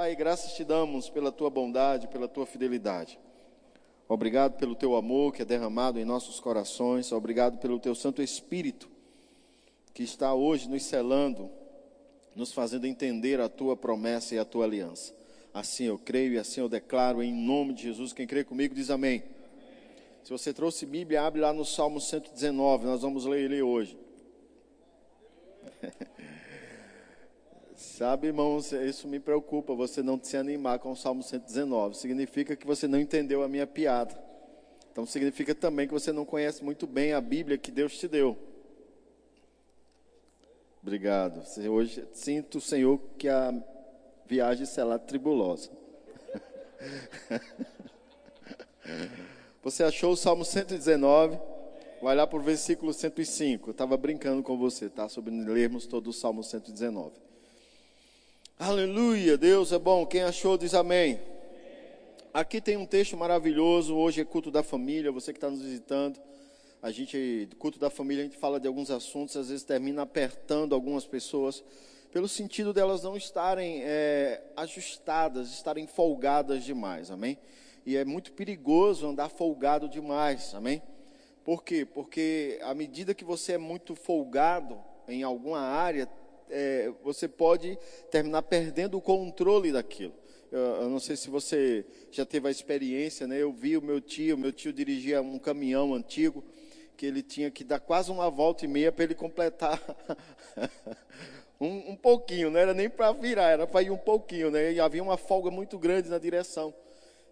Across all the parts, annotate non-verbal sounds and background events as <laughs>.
Pai, graças te damos pela tua bondade, pela tua fidelidade. Obrigado pelo teu amor que é derramado em nossos corações. Obrigado pelo teu Santo Espírito que está hoje nos selando, nos fazendo entender a tua promessa e a tua aliança. Assim eu creio e assim eu declaro em nome de Jesus. Quem crê comigo diz amém. Se você trouxe Bíblia, abre lá no Salmo 119, nós vamos ler ele hoje. <laughs> Sabe, irmãos, isso me preocupa, você não se animar com o Salmo 119. Significa que você não entendeu a minha piada. Então significa também que você não conhece muito bem a Bíblia que Deus te deu. Obrigado. Hoje sinto, Senhor, que a viagem será tribulosa. <laughs> Você achou o Salmo 119? Vai lá para o versículo 105. Eu estava brincando com você, tá? Sobre lermos todo o Salmo 119. Aleluia, Deus é bom. Quem achou diz amém. Aqui tem um texto maravilhoso. Hoje é culto da família. Você que está nos visitando, a gente, culto da família, a gente fala de alguns assuntos, às vezes termina apertando algumas pessoas, pelo sentido delas não estarem é, ajustadas, estarem folgadas demais, amém? E é muito perigoso andar folgado demais, amém? Por quê? Porque à medida que você é muito folgado em alguma área, é, você pode terminar perdendo o controle daquilo. Eu, eu, não sei se você já teve a experiência, né? Eu vi o meu tio, meu tio dirigia um caminhão antigo, que ele tinha que dar quase uma volta e meia para ele completar <laughs> um, um, pouquinho, não era nem para virar, era para ir um pouquinho, né? E havia uma folga muito grande na direção.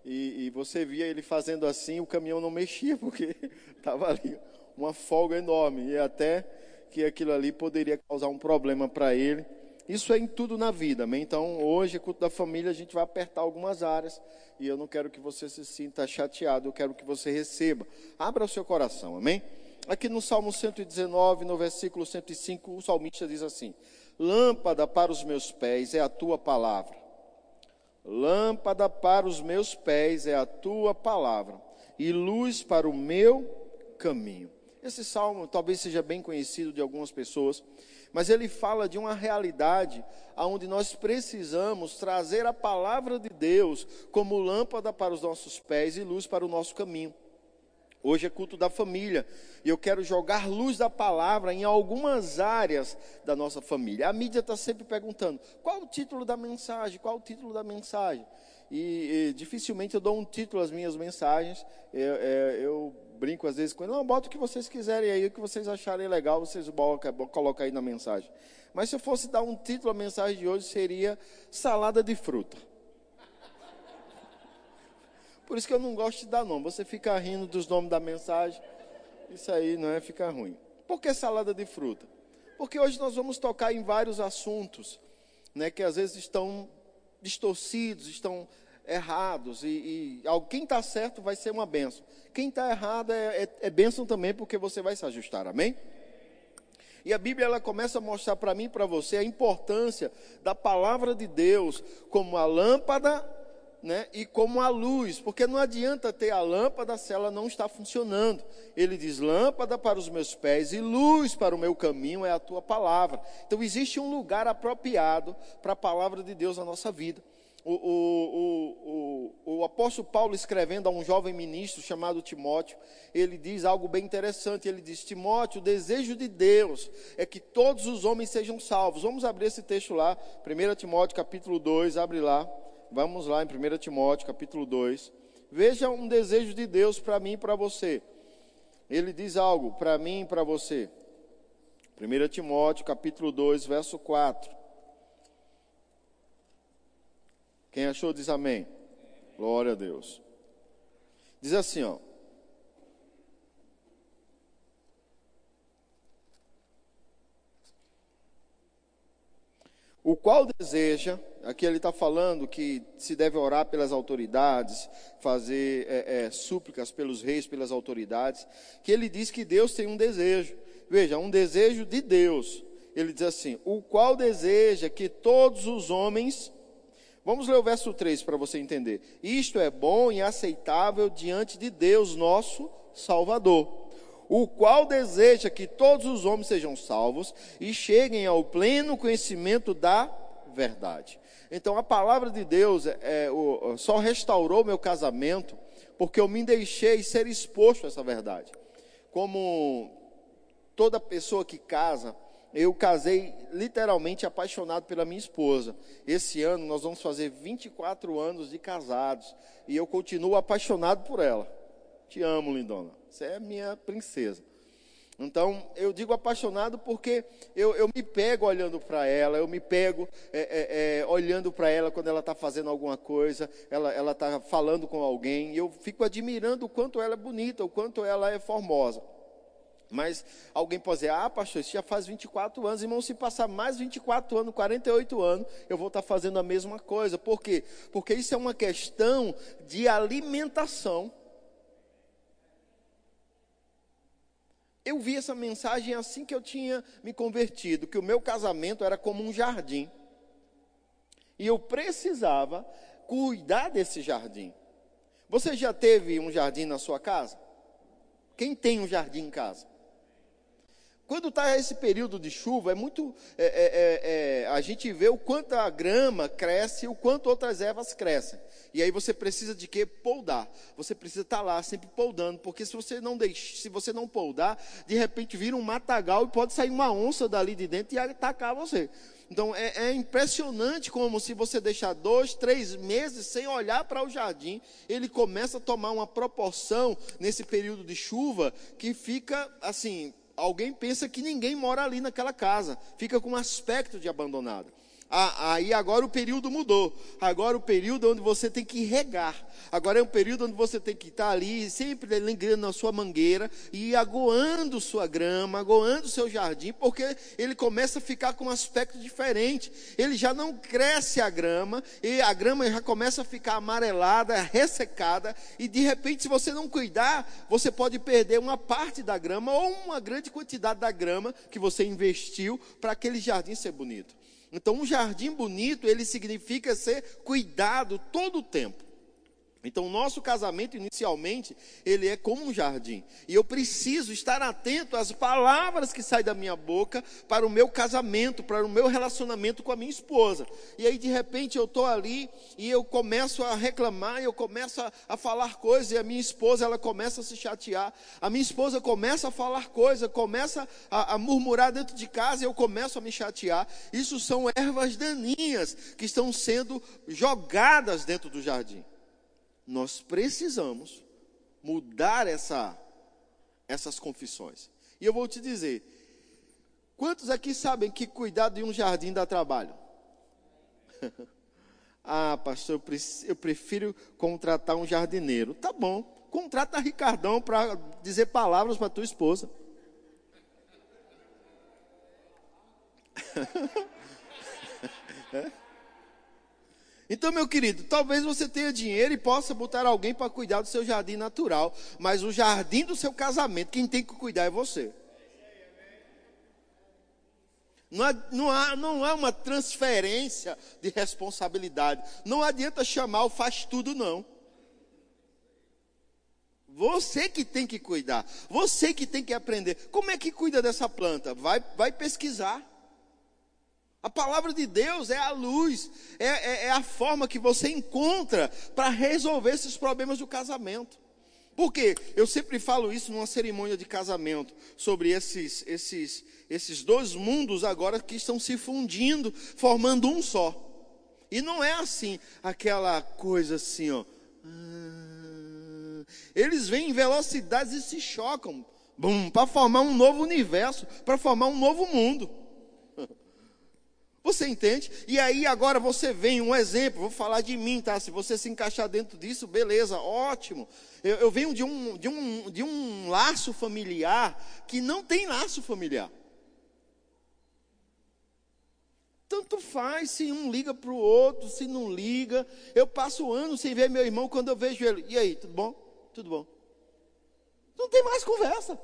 E, e você via ele fazendo assim, o caminhão não mexia, <laughs> porque estava ali uma folga enorme. E até que aquilo ali poderia causar um problema para ele. Isso é em tudo na vida, amém? Então, hoje, culto da família, a gente vai apertar algumas áreas e eu não quero que você se sinta chateado, eu quero que você receba. Abra o seu coração, amém? Aqui no Salmo 119, no versículo 105, o salmista diz assim: Lâmpada para os meus pés é a tua palavra. Lâmpada para os meus pés é a tua palavra, e luz para o meu caminho. Esse salmo talvez seja bem conhecido de algumas pessoas, mas ele fala de uma realidade onde nós precisamos trazer a palavra de Deus como lâmpada para os nossos pés e luz para o nosso caminho. Hoje é culto da família e eu quero jogar luz da palavra em algumas áreas da nossa família. A mídia está sempre perguntando: qual o título da mensagem? Qual o título da mensagem? E, e dificilmente eu dou um título às minhas mensagens. Eu, é, eu brinco às vezes com ele, não, bota o que vocês quiserem aí, o que vocês acharem legal, vocês colocam aí na mensagem. Mas se eu fosse dar um título à mensagem de hoje, seria Salada de Fruta. Por isso que eu não gosto de dar nome. Você fica rindo dos nomes da mensagem, isso aí não é ficar ruim. Por que salada de fruta? Porque hoje nós vamos tocar em vários assuntos, né, que às vezes estão distorcidos, estão errados. E, e quem está certo vai ser uma benção. Quem está errado é, é, é bênção também, porque você vai se ajustar. Amém? E a Bíblia ela começa a mostrar para mim e para você a importância da palavra de Deus como a lâmpada né, e como a luz, porque não adianta ter a lâmpada se ela não está funcionando. Ele diz: lâmpada para os meus pés e luz para o meu caminho é a tua palavra. Então existe um lugar apropriado para a palavra de Deus na nossa vida o, o, o, o, apóstolo Paulo escrevendo a um jovem ministro chamado Timóteo, ele diz algo bem interessante. Ele diz: Timóteo, o desejo de Deus é que todos os homens sejam salvos. Vamos abrir esse texto lá, 1 Timóteo capítulo 2, abre lá. Vamos lá em 1 Timóteo capítulo 2. Veja um desejo de Deus para mim e para você. Ele diz algo para mim e para você. 1 Timóteo capítulo 2, verso 4. Quem achou diz amém. Glória a Deus. Diz assim, ó. O qual deseja, aqui ele está falando que se deve orar pelas autoridades, fazer é, é, súplicas pelos reis, pelas autoridades, que ele diz que Deus tem um desejo. Veja, um desejo de Deus. Ele diz assim: o qual deseja que todos os homens Vamos ler o verso 3 para você entender. Isto é bom e aceitável diante de Deus, nosso Salvador, o qual deseja que todos os homens sejam salvos e cheguem ao pleno conhecimento da verdade. Então a palavra de Deus é, é, o, só restaurou meu casamento porque eu me deixei ser exposto a essa verdade. Como toda pessoa que casa, eu casei literalmente apaixonado pela minha esposa. Esse ano nós vamos fazer 24 anos de casados e eu continuo apaixonado por ela. Te amo, lindona. Você é minha princesa. Então, eu digo apaixonado porque eu, eu me pego olhando para ela, eu me pego é, é, é, olhando para ela quando ela está fazendo alguma coisa, ela está falando com alguém, eu fico admirando o quanto ela é bonita, o quanto ela é formosa. Mas alguém pode dizer, ah, pastor, isso já faz 24 anos, irmão, se passar mais 24 anos, 48 anos, eu vou estar fazendo a mesma coisa. Por quê? Porque isso é uma questão de alimentação. Eu vi essa mensagem assim que eu tinha me convertido, que o meu casamento era como um jardim. E eu precisava cuidar desse jardim. Você já teve um jardim na sua casa? Quem tem um jardim em casa? Quando está esse período de chuva, é muito. É, é, é, é, a gente vê o quanto a grama cresce e o quanto outras ervas crescem. E aí você precisa de quê? Poldar. Você precisa estar tá lá sempre poldando, porque se você não deixa, se você não poldar, de repente vira um matagal e pode sair uma onça dali de dentro e atacar você. Então é, é, impressionante como se você deixar dois, três meses sem olhar para o jardim, ele começa a tomar uma proporção nesse período de chuva que fica assim alguém pensa que ninguém mora ali naquela casa, fica com um aspecto de abandonado. Ah, aí agora o período mudou. Agora o período onde você tem que regar. Agora é um período onde você tem que estar ali, sempre lembrando na sua mangueira e agoando sua grama, agoando seu jardim, porque ele começa a ficar com um aspecto diferente. Ele já não cresce a grama, e a grama já começa a ficar amarelada, ressecada, e de repente, se você não cuidar, você pode perder uma parte da grama ou uma grande quantidade da grama que você investiu para aquele jardim ser bonito. Então, um jardim bonito, ele significa ser cuidado todo o tempo. Então, o nosso casamento, inicialmente, ele é como um jardim. E eu preciso estar atento às palavras que saem da minha boca para o meu casamento, para o meu relacionamento com a minha esposa. E aí, de repente, eu estou ali e eu começo a reclamar, eu começo a, a, falar coisas, e a minha esposa, ela começa a se chatear. A minha esposa começa a falar coisas, começa a, a murmurar dentro de casa, e eu começo a me chatear. Isso são ervas daninhas que estão sendo jogadas dentro do jardim nós precisamos mudar essa, essas confissões. E eu vou te dizer: quantos aqui sabem que cuidar de um jardim dá trabalho? <laughs> ah, pastor, eu prefiro contratar um jardineiro. Tá bom, contrata Ricardão para dizer palavras para tua esposa. <laughs> é? Então, meu querido, talvez você tenha dinheiro e possa botar alguém para cuidar do seu jardim natural, mas o jardim do seu casamento, quem tem que cuidar é você. Não, há, não, há, não há uma transferência de responsabilidade. Não adianta chamar o faz tudo, não. Você que tem que cuidar. Você que tem que aprender. Como é que cuida dessa planta? Vai, vai pesquisar. A palavra de Deus é a luz, é, é, é a forma que você encontra para resolver esses problemas do casamento. Por quê? Eu sempre falo isso numa cerimônia de casamento, sobre esses, esses, esses dois mundos agora que estão se fundindo, formando um só. E não é assim, aquela coisa assim, ó. Ah, eles vêm em velocidades e se chocam, para formar um novo universo, para formar um novo mundo. Você entende? E aí agora você vem, um exemplo, vou falar de mim, tá? Se você se encaixar dentro disso, beleza, ótimo. Eu, eu venho de um, de, um, de um laço familiar que não tem laço familiar. Tanto faz se um liga para o outro, se não liga. Eu passo anos sem ver meu irmão, quando eu vejo ele, e aí, tudo bom? Tudo bom. Não tem mais conversa.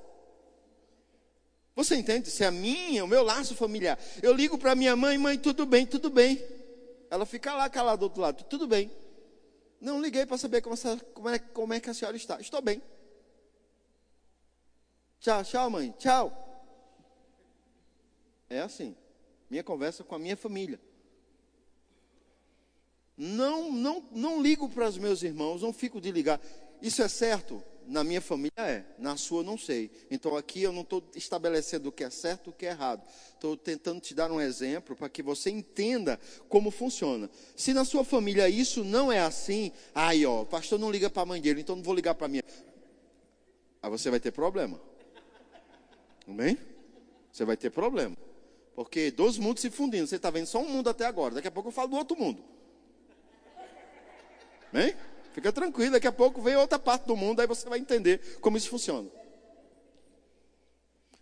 Você entende? Se é a minha, o meu laço familiar. Eu ligo para minha mãe, mãe, tudo bem, tudo bem. Ela fica lá calada do outro lado, tudo bem. Não liguei para saber como, essa, como, é, como é que a senhora está. Estou bem. Tchau, tchau, mãe. Tchau. É assim. Minha conversa com a minha família. Não, não, não ligo para os meus irmãos, não fico de ligar. Isso é certo? Na minha família é, na sua não sei. Então aqui eu não estou estabelecendo o que é certo e o que é errado. Estou tentando te dar um exemplo para que você entenda como funciona. Se na sua família isso não é assim, aí ó, o pastor não liga para a mãe dele, então não vou ligar para a minha. Aí você vai ter problema. Amém? Você vai ter problema. Porque dois mundos se fundindo. Você está vendo só um mundo até agora. Daqui a pouco eu falo do outro mundo. Amém? Fica tranquilo, daqui a pouco vem outra parte do mundo, aí você vai entender como isso funciona.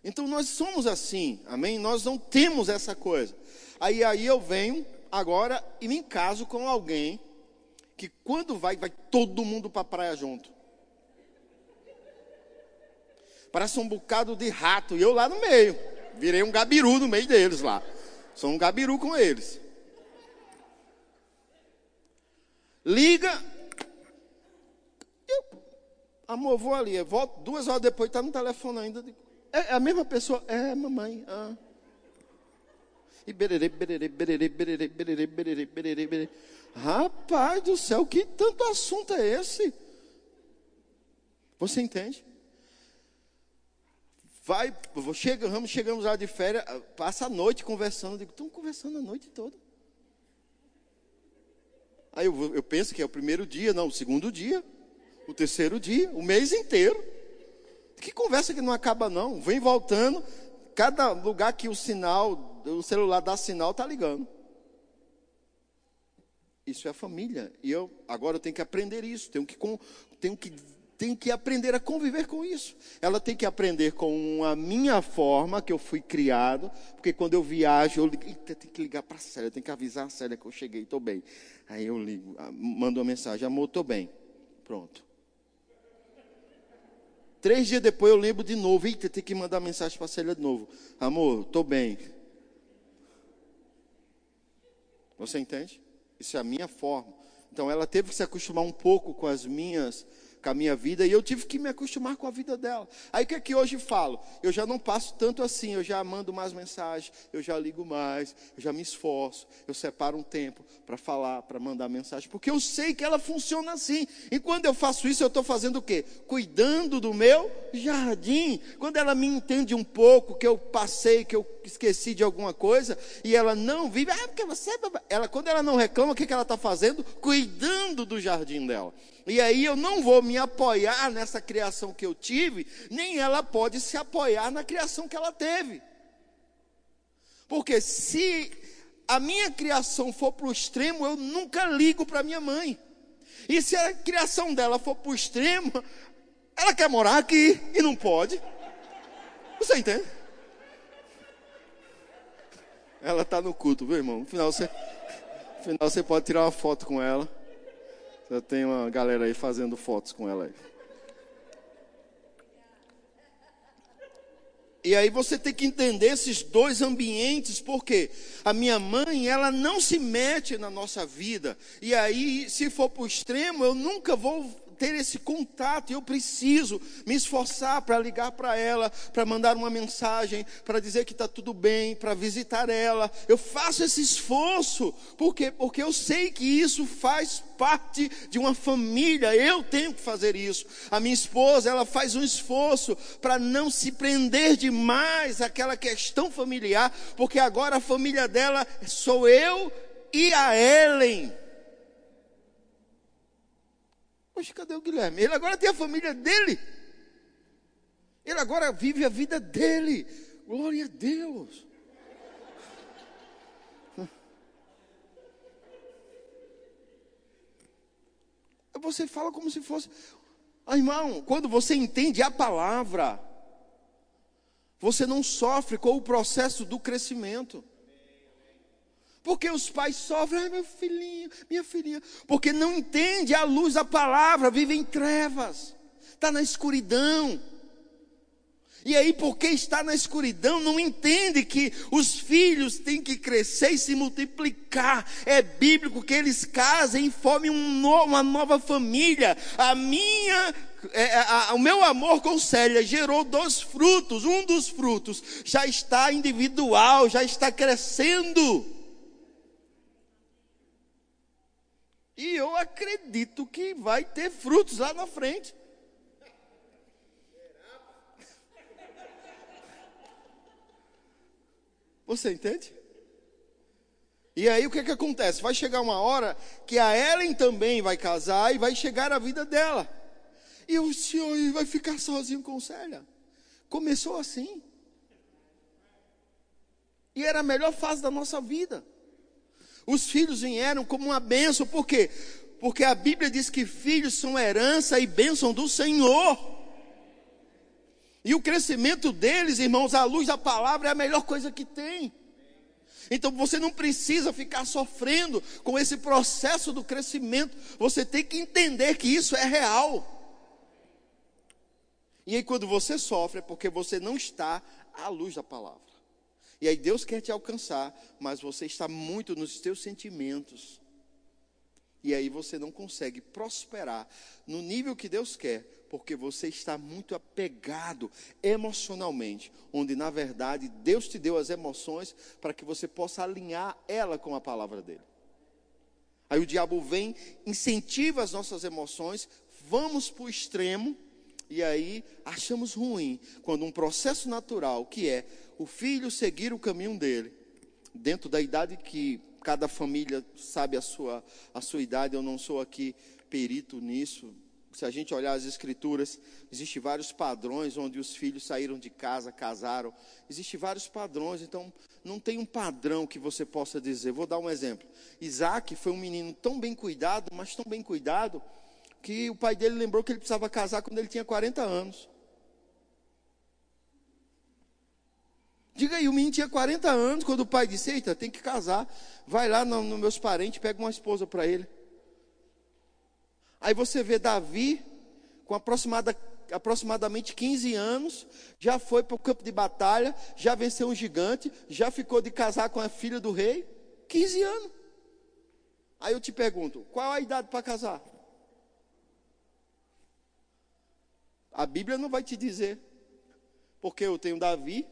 Então nós somos assim, amém? Nós não temos essa coisa. Aí aí eu venho agora e me caso com alguém que quando vai, vai todo mundo para a praia junto. Parece um bocado de rato, e eu lá no meio. Virei um gabiru no meio deles lá. Sou um gabiru com eles. Liga, Amor, vou ali. Eu volto duas horas depois, está no telefone ainda. É, é a mesma pessoa? É, mamãe. Ah. E bererê, bererê, bererê, bererê, bererê, bererê, bererê, bererê. Rapaz do céu, que tanto assunto é esse? Você entende? Vai, chegamos, chegamos lá de férias, passa a noite conversando. Digo, estão conversando a noite toda. Aí eu, eu penso que é o primeiro dia, não, o segundo dia o terceiro dia, o mês inteiro. Que conversa que não acaba não. Vem voltando, cada lugar que o sinal, o celular dá sinal, está ligando. Isso é a família. E eu agora eu tenho que aprender isso, tenho que, tenho que, tenho que aprender a conviver com isso. Ela tem que aprender com a minha forma que eu fui criado, porque quando eu viajo, eu ligo, tem que ligar para a Célia, tem que avisar a Célia que eu cheguei, estou bem. Aí eu ligo, mando uma mensagem, amor, estou bem. Pronto. Três dias depois eu lembro de novo. Eita, tem que mandar mensagem para a Célia de novo. Amor, estou bem. Você entende? Isso é a minha forma. Então ela teve que se acostumar um pouco com as minhas com a minha vida e eu tive que me acostumar com a vida dela. Aí o que é que hoje falo? Eu já não passo tanto assim, eu já mando mais mensagens, eu já ligo mais, eu já me esforço, eu separo um tempo para falar, para mandar mensagem, porque eu sei que ela funciona assim. E quando eu faço isso, eu estou fazendo o quê? Cuidando do meu jardim. Quando ela me entende um pouco, que eu passei, que eu esqueci de alguma coisa, e ela não vive, ah, porque você. É ela, quando ela não reclama, o que, que ela está fazendo? Cuidando do jardim dela. E aí eu não vou me apoiar nessa criação que eu tive, nem ela pode se apoiar na criação que ela teve. Porque se a minha criação for para o extremo, eu nunca ligo para minha mãe. E se a criação dela for para o extremo, ela quer morar aqui e não pode. Você entende? Ela está no culto, viu, irmão? No final você, no final você pode tirar uma foto com ela. Já tem uma galera aí fazendo fotos com ela aí. E aí você tem que entender esses dois ambientes, porque a minha mãe, ela não se mete na nossa vida. E aí, se for para o extremo, eu nunca vou ter esse contato, eu preciso me esforçar para ligar para ela, para mandar uma mensagem, para dizer que está tudo bem, para visitar ela. Eu faço esse esforço, porque porque eu sei que isso faz parte de uma família. Eu tenho que fazer isso. A minha esposa, ela faz um esforço para não se prender demais àquela questão familiar, porque agora a família dela sou eu e a Ellen. Poxa, cadê o Guilherme? Ele agora tem a família dele. Ele agora vive a vida dele. Glória a Deus. <laughs> Você fala como se fosse. Ah, irmão, quando você entende a palavra, você não sofre com o processo do crescimento. Porque os pais sofrem, ai meu filhinho, minha filhinha, porque não entende a luz da palavra, vive em trevas, está na escuridão. E aí, porque está na escuridão, não entende que os filhos têm que crescer e se multiplicar. É bíblico que eles casem e formem um no, uma nova família. A minha é, a, o meu amor com Célia gerou dois frutos. Um dos frutos já está individual, já está crescendo. E eu acredito que vai ter frutos lá na frente. Você entende? E aí o que, que acontece? Vai chegar uma hora que a Ellen também vai casar e vai chegar a vida dela. E o senhor vai ficar sozinho com Célia. Começou assim. E era a melhor fase da nossa vida. Os filhos vieram como uma bênção, por quê? Porque a Bíblia diz que filhos são herança e bênção do Senhor. E o crescimento deles, irmãos, à luz da palavra é a melhor coisa que tem. Então você não precisa ficar sofrendo com esse processo do crescimento. Você tem que entender que isso é real. E aí quando você sofre é porque você não está à luz da palavra. E aí Deus quer te alcançar, mas você está muito nos seus sentimentos. E aí você não consegue prosperar no nível que Deus quer, porque você está muito apegado emocionalmente, onde na verdade Deus te deu as emoções para que você possa alinhar ela com a palavra dele. Aí o diabo vem, incentiva as nossas emoções, vamos para o extremo, e aí achamos ruim quando um processo natural, que é o filho seguir o caminho dele, dentro da idade que cada família sabe a sua, a sua idade, eu não sou aqui perito nisso, se a gente olhar as escrituras, existem vários padrões onde os filhos saíram de casa, casaram. Existem vários padrões, então não tem um padrão que você possa dizer. Vou dar um exemplo. Isaac foi um menino tão bem cuidado, mas tão bem cuidado, que o pai dele lembrou que ele precisava casar quando ele tinha 40 anos. Diga aí, o menino tinha 40 anos quando o pai disse: Eita, tem que casar. Vai lá nos no meus parentes, pega uma esposa para ele. Aí você vê Davi, com aproximada, aproximadamente 15 anos, já foi para o campo de batalha, já venceu um gigante, já ficou de casar com a filha do rei. 15 anos. Aí eu te pergunto: qual a idade para casar? A Bíblia não vai te dizer. Porque eu tenho Davi,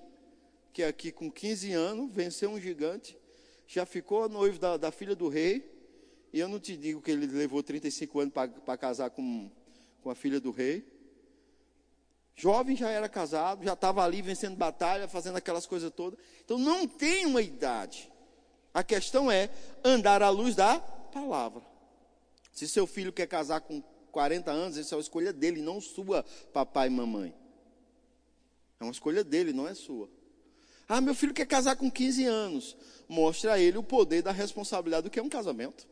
que aqui com 15 anos venceu um gigante, já ficou noivo da, da filha do rei, e eu não te digo que ele levou 35 anos para casar com, com a filha do rei. Jovem já era casado, já estava ali vencendo batalha, fazendo aquelas coisas todas. Então não tem uma idade. A questão é andar à luz da palavra. Se seu filho quer casar com 40 anos, essa é uma escolha dele, não sua, papai e mamãe. É uma escolha dele, não é sua. Ah, meu filho quer casar com 15 anos. Mostre a ele o poder da responsabilidade do que é um casamento.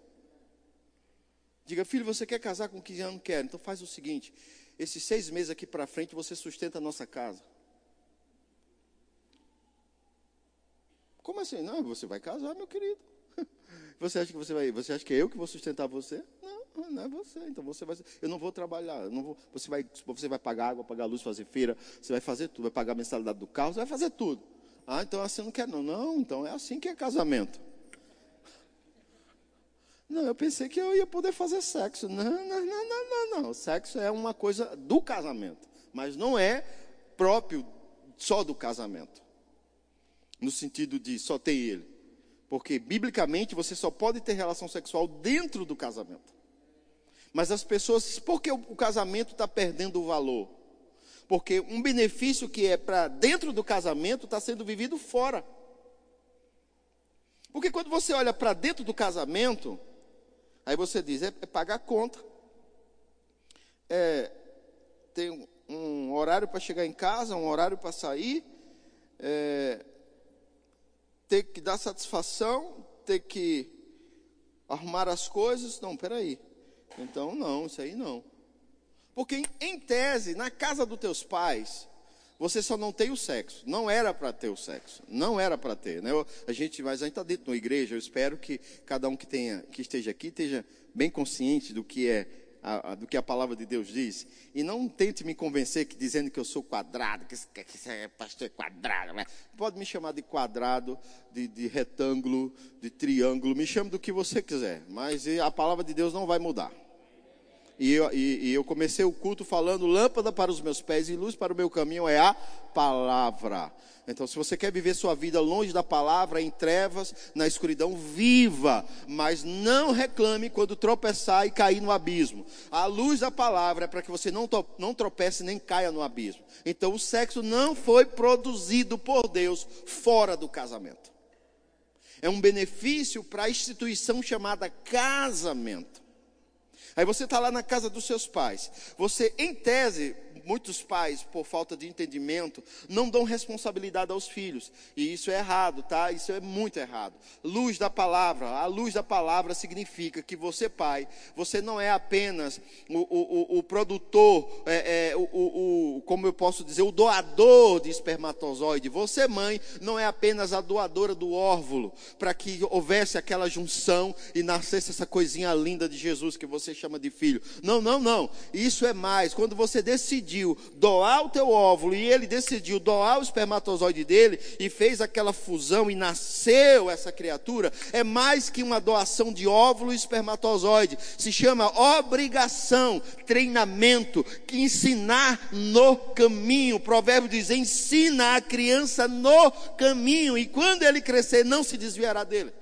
Diga, filho, você quer casar com 15 anos? Quero. Então faz o seguinte: esses seis meses aqui para frente você sustenta a nossa casa. Como assim? Não, você vai casar, meu querido. <laughs> Você acha que você vai? Você acha que é eu que vou sustentar você? Não, não é você. Então você vai. Eu não vou trabalhar. Eu não vou, você vai, você vai pagar água, pagar luz, fazer feira. Você vai fazer tudo. Vai pagar a mensalidade do carro. Você vai fazer tudo. Ah, então assim não quer não. Não, então é assim que é casamento. Não, eu pensei que eu ia poder fazer sexo. Não, não, não, não, não, não. Sexo é uma coisa do casamento, mas não é próprio só do casamento. No sentido de só ter ele. Porque biblicamente você só pode ter relação sexual dentro do casamento. Mas as pessoas, por que o casamento está perdendo o valor? Porque um benefício que é para dentro do casamento está sendo vivido fora. Porque quando você olha para dentro do casamento, Aí você diz, é, é pagar conta. É, tem um horário para chegar em casa, um horário para sair, é, ter que dar satisfação, ter que arrumar as coisas. Não, peraí. Então, não, isso aí não. Porque, em, tese, na casa dos teus pais, você só não tem o sexo. Não era para ter o sexo. Não era para ter. Né? A gente, mas a gente está dentro de uma igreja. Eu espero que cada um que, tenha, que esteja aqui esteja bem consciente do que é a, a, do que a palavra de Deus diz. E não tente me convencer que dizendo que eu sou quadrado, que, que você é pastor quadrado. Né? Pode me chamar de quadrado, de, de retângulo, de triângulo. Me chame do que você quiser. Mas a palavra de Deus não vai mudar. E eu, e, e eu comecei o culto falando: lâmpada para os meus pés e luz para o meu caminho é a palavra. Então, se você quer viver sua vida longe da palavra, em trevas, na escuridão, viva, mas não reclame quando tropeçar e cair no abismo. A luz da palavra é para que você não, não tropece nem caia no abismo. Então, o sexo não foi produzido por Deus fora do casamento. É um benefício para a instituição chamada casamento. Aí você está lá na casa dos seus pais. Você, em tese, muitos pais, por falta de entendimento, não dão responsabilidade aos filhos. E isso é errado, tá? Isso é muito errado. Luz da palavra. A luz da palavra significa que você, pai, você não é apenas o, o, o, o produtor, é, é, o, o, como eu posso dizer, o doador de espermatozoide. Você, mãe, não é apenas a doadora do óvulo, para que houvesse aquela junção e nascesse essa coisinha linda de Jesus que você chama de filho. Não, não, não. Isso é mais. Quando você decidir decidiu doar o teu óvulo e ele decidiu doar o espermatozoide dele e fez aquela fusão e nasceu essa criatura, é mais que uma doação de óvulo e espermatozoide. Se chama obrigação, treinamento, que ensinar no caminho. O provérbio diz: ensina a criança no caminho e quando ele crescer não se desviará dele.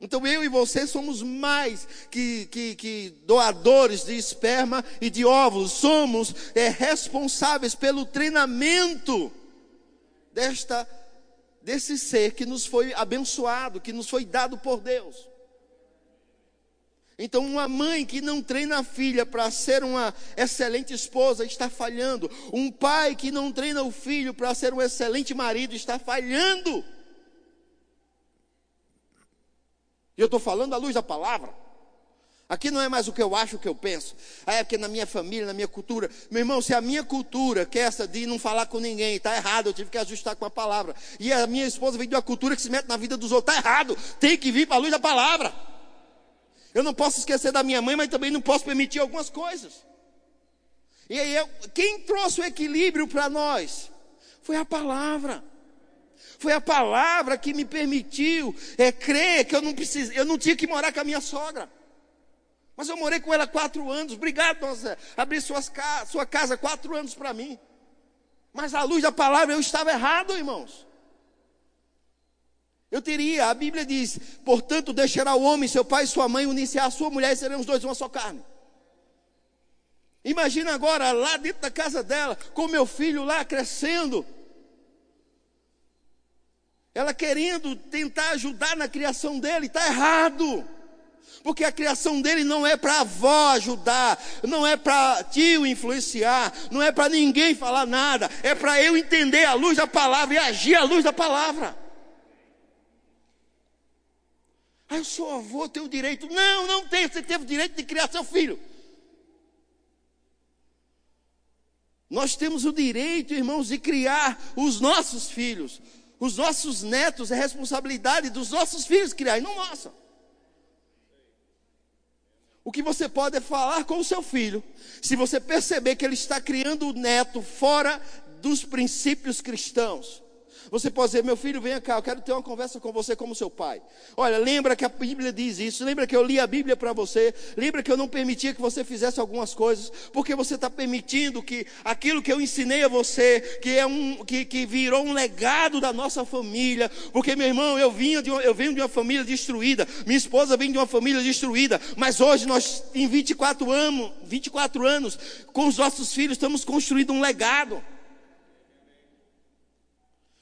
Então eu e você somos mais que, que, que doadores de esperma e de óvulos, somos é, responsáveis pelo treinamento desta desse ser que nos foi abençoado, que nos foi dado por Deus. Então, uma mãe que não treina a filha para ser uma excelente esposa está falhando. Um pai que não treina o filho para ser um excelente marido está falhando. E eu estou falando à luz da palavra. Aqui não é mais o que eu acho, o que eu penso. Ah, é porque na minha família, na minha cultura. Meu irmão, se a minha cultura, que é essa de não falar com ninguém, está errado, eu tive que ajustar com a palavra. E a minha esposa vem de uma cultura que se mete na vida dos outros, está errado. Tem que vir para a luz da palavra. Eu não posso esquecer da minha mãe, mas também não posso permitir algumas coisas. E aí, eu, quem trouxe o equilíbrio para nós? Foi a palavra. Foi a palavra que me permitiu é, crer que eu não precisei, eu não tinha que morar com a minha sogra. Mas eu morei com ela quatro anos. Obrigado, Zé. Abri suas, sua casa quatro anos para mim. Mas à luz da palavra eu estava errado, irmãos. Eu teria, a Bíblia diz, portanto, deixará o homem, seu pai e sua mãe, unir-se à sua mulher e seremos dois uma só carne. Imagina agora, lá dentro da casa dela, com meu filho lá crescendo ela querendo tentar ajudar na criação dele, está errado. Porque a criação dele não é para a avó ajudar, não é para tio influenciar, não é para ninguém falar nada, é para eu entender a luz da palavra e agir à luz da palavra. Ah, eu sou avô, tenho direito. Não, não tem, você teve o direito de criar seu filho. Nós temos o direito, irmãos, de criar os nossos filhos. Os nossos netos é responsabilidade dos nossos filhos criar e não nossa. O que você pode é falar com o seu filho. Se você perceber que ele está criando o neto fora dos princípios cristãos, você pode dizer, meu filho, venha cá, eu quero ter uma conversa com você como seu pai. Olha, lembra que a Bíblia diz isso, lembra que eu li a Bíblia para você, lembra que eu não permitia que você fizesse algumas coisas, porque você está permitindo que aquilo que eu ensinei a você, que é um, que, que virou um legado da nossa família, porque meu irmão, eu vinha de uma, eu venho de uma família destruída, minha esposa vem de uma família destruída, mas hoje nós, em 24 anos, 24 anos, com os nossos filhos, estamos construindo um legado.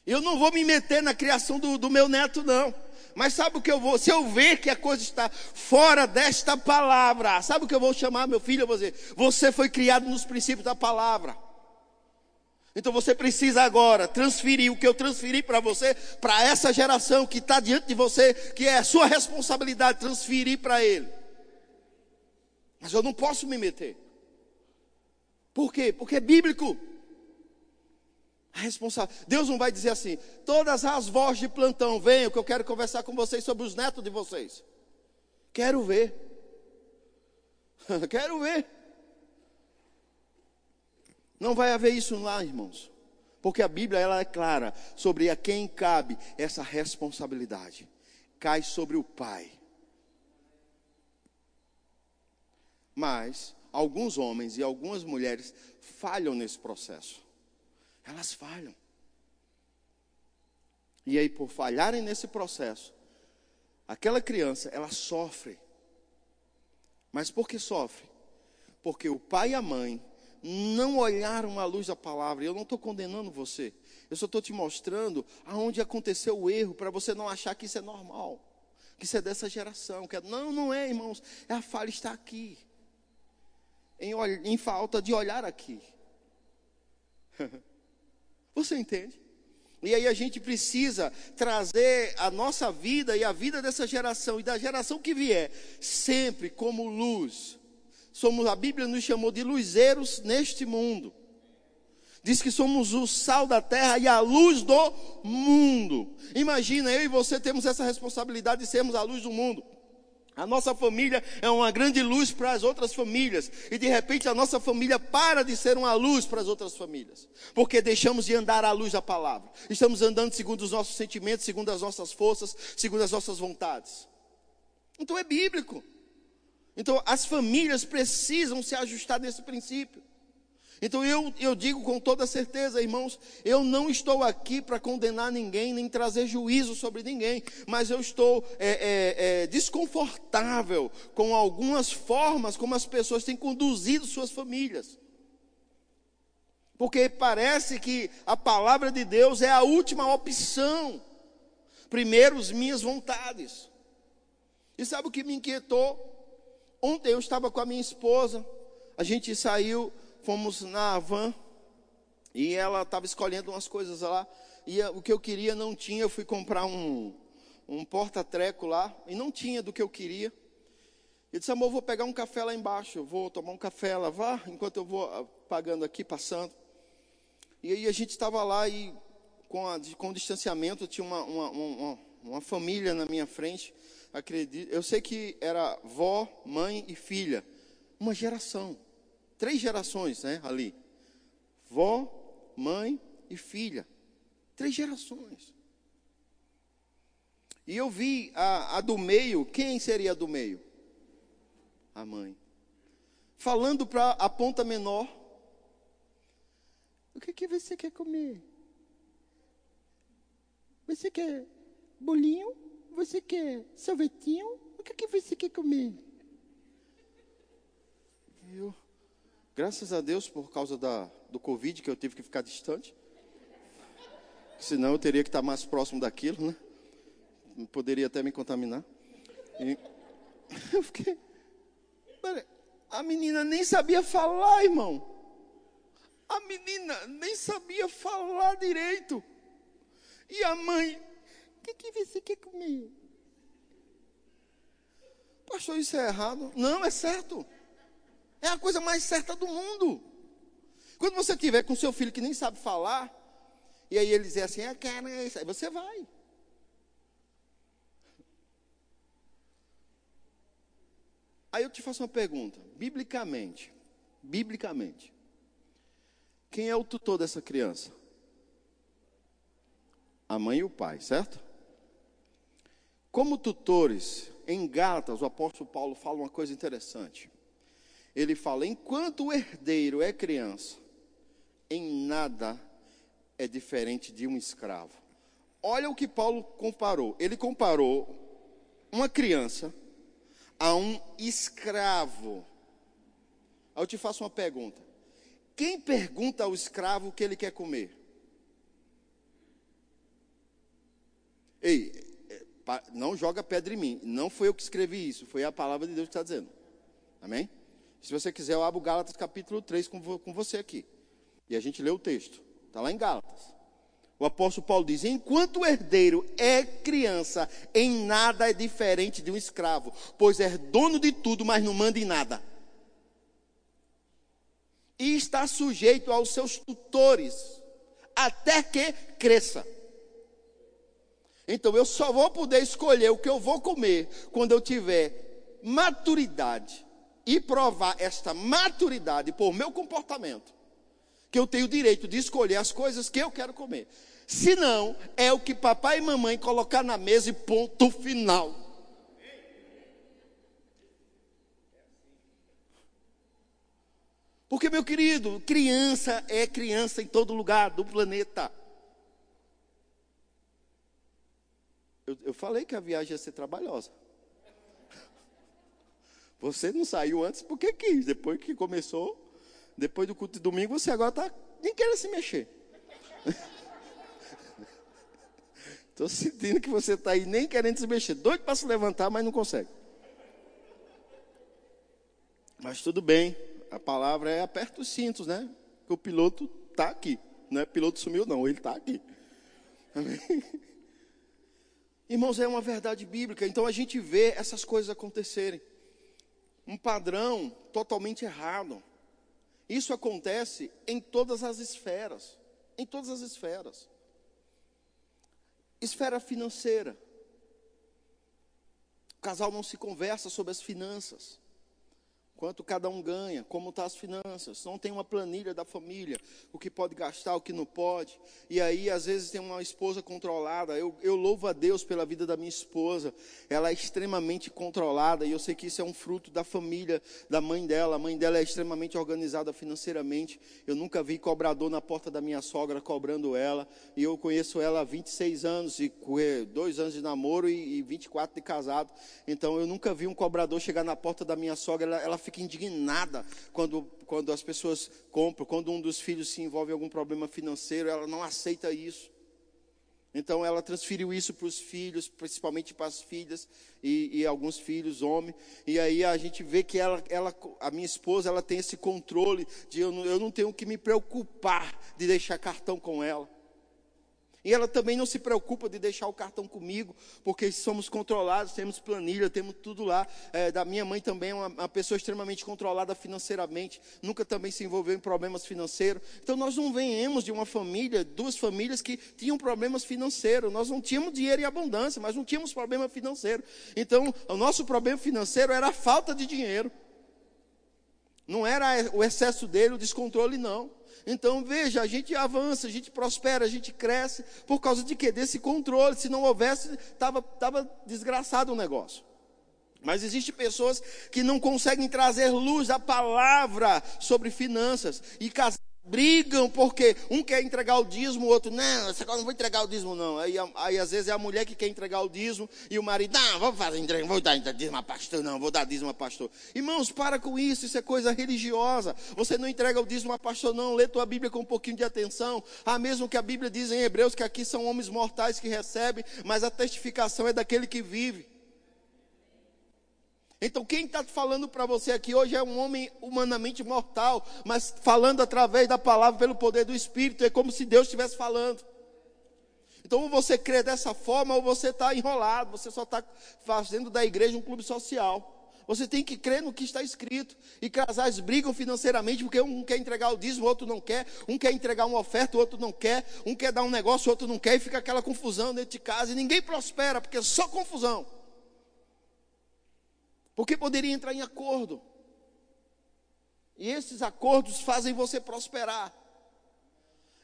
Eu não vou me meter na criação do, do meu neto, não. Mas sabe o que eu vou? Se eu ver que a coisa está fora desta palavra, sabe o que eu vou chamar meu filho? Eu vou dizer: Você foi criado nos princípios da palavra. Então você precisa agora transferir o que eu transferi para você, para essa geração que está diante de você, que é a sua responsabilidade transferir para ele. Mas eu não posso me meter. Por quê? Porque é bíblico. A responsável. Deus não vai dizer assim: todas as vozes de plantão, venham que eu quero conversar com vocês sobre os netos de vocês. Quero ver. <laughs> quero ver. Não vai haver isso lá, irmãos. Porque a Bíblia ela é clara sobre a quem cabe essa responsabilidade. Cai sobre o pai. Mas alguns homens e algumas mulheres falham nesse processo. Elas falham. E aí, por falharem nesse processo, aquela criança, ela sofre. Mas por que sofre? Porque o pai e a mãe não olharam à luz da palavra. Eu não estou condenando você. Eu só estou te mostrando aonde aconteceu o erro, para você não achar que isso é normal. Que isso é dessa geração. Que é... Não, não é, irmãos. É a falha está aqui. Em, em falta de olhar aqui. <laughs> você entende? E aí a gente precisa trazer a nossa vida e a vida dessa geração e da geração que vier sempre como luz. Somos a Bíblia nos chamou de luzeiros neste mundo. Diz que somos o sal da terra e a luz do mundo. Imagina, eu e você temos essa responsabilidade de sermos a luz do mundo. A nossa família é uma grande luz para as outras famílias. E de repente a nossa família para de ser uma luz para as outras famílias. Porque deixamos de andar à luz da palavra. Estamos andando segundo os nossos sentimentos, segundo as nossas forças, segundo as nossas vontades. Então é bíblico. Então as famílias precisam se ajustar nesse princípio. Então eu, eu digo com toda certeza, irmãos, eu não estou aqui para condenar ninguém, nem trazer juízo sobre ninguém, mas eu estou é, é, é, desconfortável com algumas formas como as pessoas têm conduzido suas famílias. Porque parece que a palavra de Deus é a última opção. Primeiro, as minhas vontades. E sabe o que me inquietou? Ontem eu estava com a minha esposa, a gente saiu fomos na van e ela estava escolhendo umas coisas lá. E o que eu queria não tinha. Eu fui comprar um, um porta-treco lá e não tinha do que eu queria. Eu disse, amor, vou pegar um café lá embaixo. Eu vou tomar um café, ela vá, enquanto eu vou ah, pagando aqui, passando. E aí a gente estava lá e com, a, com o distanciamento tinha uma, uma, uma, uma família na minha frente. Acredito, eu sei que era vó, mãe e filha. Uma geração três gerações, né, ali. Vó, mãe e filha. Três gerações. E eu vi a, a do meio, quem seria a do meio? A mãe. Falando para a ponta menor. O que, que você quer comer? Você quer bolinho? Você quer sorvetinho? O que, que você quer comer? Eu, Graças a Deus, por causa da, do Covid, que eu tive que ficar distante. Senão eu teria que estar mais próximo daquilo, né? Poderia até me contaminar. E <laughs> eu fiquei. A menina nem sabia falar, irmão. A menina nem sabia falar direito. E a mãe, o que, que você quer comer? Pastor, isso é errado? Não, é certo. É a coisa mais certa do mundo. Quando você tiver com seu filho que nem sabe falar, e aí ele dizer assim, é isso, aí você vai. Aí eu te faço uma pergunta, biblicamente, biblicamente, quem é o tutor dessa criança? A mãe e o pai, certo? Como tutores, em Gálatas, o apóstolo Paulo fala uma coisa interessante ele fala: enquanto o herdeiro é criança, em nada é diferente de um escravo. Olha o que Paulo comparou. Ele comparou uma criança a um escravo. Aí eu te faço uma pergunta: quem pergunta ao escravo o que ele quer comer? Ei, é, não joga pedra em mim. Não foi eu que escrevi isso, foi a palavra de Deus que está dizendo. Amém? Se você quiser, eu abro Gálatas capítulo 3 com, com você aqui. E a gente lê o texto. Está lá em Gálatas. O apóstolo Paulo diz: enquanto o herdeiro é criança, em nada é diferente de um escravo, pois é dono de tudo, mas não manda em nada. E está sujeito aos seus tutores, até que cresça. Então eu só vou poder escolher o que eu vou comer quando eu tiver maturidade e provar esta maturidade por meu comportamento, que eu tenho o direito de escolher as coisas que eu quero comer. Se não, é o que papai e mamãe colocar na mesa e ponto final. Porque, meu querido, criança é criança em todo lugar do planeta. Eu, eu falei que a viagem ia ser trabalhosa. Você não saiu antes porque quis. Depois que começou, depois do culto de domingo, você agora está nem querendo se mexer. <laughs> Estou sentindo que você está aí nem querendo se mexer. Doido para se levantar, mas não consegue. Mas tudo bem. A palavra é aperta os cintos, né? Que o piloto está aqui. Não é piloto sumiu, não. Ele está aqui. Amém? <laughs> Irmãos, é uma verdade bíblica. Então a gente vê essas coisas acontecerem. Um padrão totalmente errado. Isso acontece em todas as esferas. Em todas as esferas. Esfera financeira. O casal não se conversa sobre as finanças quanto cada um ganha, como estão tá as finanças, não tem uma planilha da família, o que pode gastar, o que não pode. E aí, às vezes, tem uma esposa controlada. Eu, eu louvo a Deus pela vida da minha esposa, ela é extremamente controlada, e eu sei que isso é um fruto da família, da mãe dela. A mãe dela é extremamente organizada financeiramente. Eu nunca vi cobrador na porta da minha sogra cobrando ela, e eu conheço ela há 26 anos, e dois anos de namoro e, e 24 de casado. Então, eu nunca vi um cobrador chegar na porta da minha sogra, ela, ela fica indignada quando, quando as pessoas compram, quando um dos filhos se envolve em algum problema financeiro, ela não aceita isso. Então ela transferiu isso para os filhos, principalmente para as filhas e, e, alguns filhos, homem. E aí a gente vê que ela, ela, a minha esposa, ela tem esse controle de eu não, eu não tenho que me preocupar de deixar cartão com ela. E ela também não se preocupa de deixar o cartão comigo, porque somos controlados, temos planilha, temos tudo lá. É, da minha mãe também é uma, uma, pessoa extremamente controlada financeiramente, nunca também se envolveu em problemas financeiros. Então nós não venhamos de uma família, duas famílias que tinham problemas financeiros. Nós não tínhamos dinheiro em abundância, mas não tínhamos problema financeiro. Então o nosso problema financeiro era a falta de dinheiro. Não era o excesso dele, o descontrole, não. Então veja, a gente avança, a gente prospera, a gente cresce, por causa de quê? Desse controle. Se não houvesse, estava tava desgraçado o negócio. Mas existem pessoas que não conseguem trazer luz à palavra sobre finanças. E casar brigam porque um quer entregar o dízimo, o outro, não, essa não vou entregar o dízimo, não. Aí, aí às vezes é a mulher que quer entregar o dízimo e o marido, não, vou fazer entrega, vou dar dízimo a pastor, não, vou dar dízimo a pastor. Irmãos, para com isso, isso é coisa religiosa. Você não entrega o dízimo a pastor, não. Lê tua Bíblia com um pouquinho de atenção. Ah, mesmo que a Bíblia diz em Hebreus que aqui são homens mortais que recebem, mas a testificação é daquele que vive. Então, quem está falando para você aqui hoje é um homem humanamente mortal, mas falando através da palavra pelo poder do Espírito, é como se Deus estivesse falando. Então, ou você crê dessa forma, ou você está enrolado, você só está fazendo da igreja um clube social. Você tem que crer no que está escrito. E casais brigam financeiramente porque um quer entregar o dízimo, o outro não quer. Um quer entregar uma oferta, o outro não quer. Um quer dar um negócio, o outro não quer. E fica aquela confusão dentro de casa. E ninguém prospera porque é só confusão. Porque poderia entrar em acordo. E esses acordos fazem você prosperar.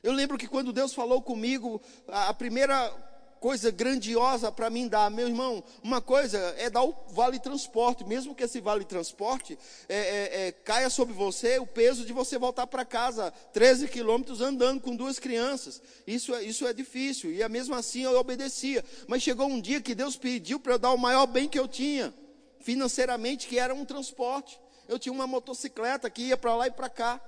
Eu lembro que quando Deus falou comigo, a primeira coisa grandiosa para mim dar, meu irmão, uma coisa é dar o vale transporte, mesmo que esse vale transporte é, é, é, caia sobre você o peso de você voltar para casa 13 quilômetros andando com duas crianças. Isso é, isso é difícil, e mesmo assim eu obedecia. Mas chegou um dia que Deus pediu para eu dar o maior bem que eu tinha financeiramente, que era um transporte. Eu tinha uma motocicleta que ia para lá e para cá.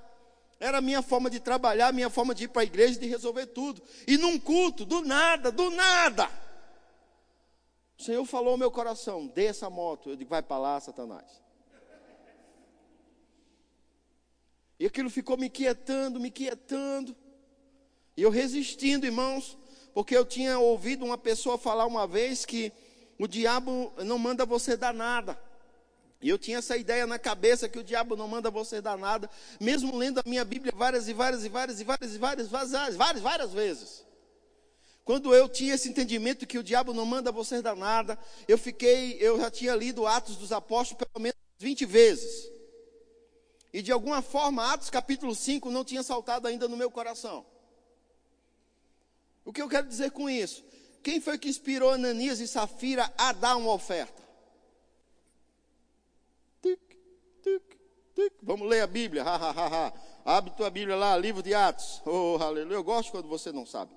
Era a minha forma de trabalhar, minha forma de ir para a igreja, de resolver tudo. E num culto, do nada, do nada. O Senhor falou ao meu coração: dê essa moto. Eu digo: vai para lá, Satanás. E aquilo ficou me quietando, me quietando. E eu resistindo, irmãos, porque eu tinha ouvido uma pessoa falar uma vez que o diabo não manda você dar nada. E eu tinha essa ideia na cabeça que o diabo não manda você dar nada, mesmo lendo a minha Bíblia várias e várias e várias e várias e várias, várias, várias, várias vezes. Quando eu tinha esse entendimento que o diabo não manda você dar nada, eu fiquei, eu já tinha lido Atos dos Apóstolos pelo menos 20 vezes. E de alguma forma, Atos capítulo 5 não tinha saltado ainda no meu coração. O que eu quero dizer com isso? Quem foi que inspirou Ananias e Safira a dar uma oferta? Tic, tic, tic, Vamos ler a Bíblia. Ha, ha, ha, ha. Abre tua Bíblia lá, livro de Atos. Oh, aleluia. Eu gosto quando você não sabe.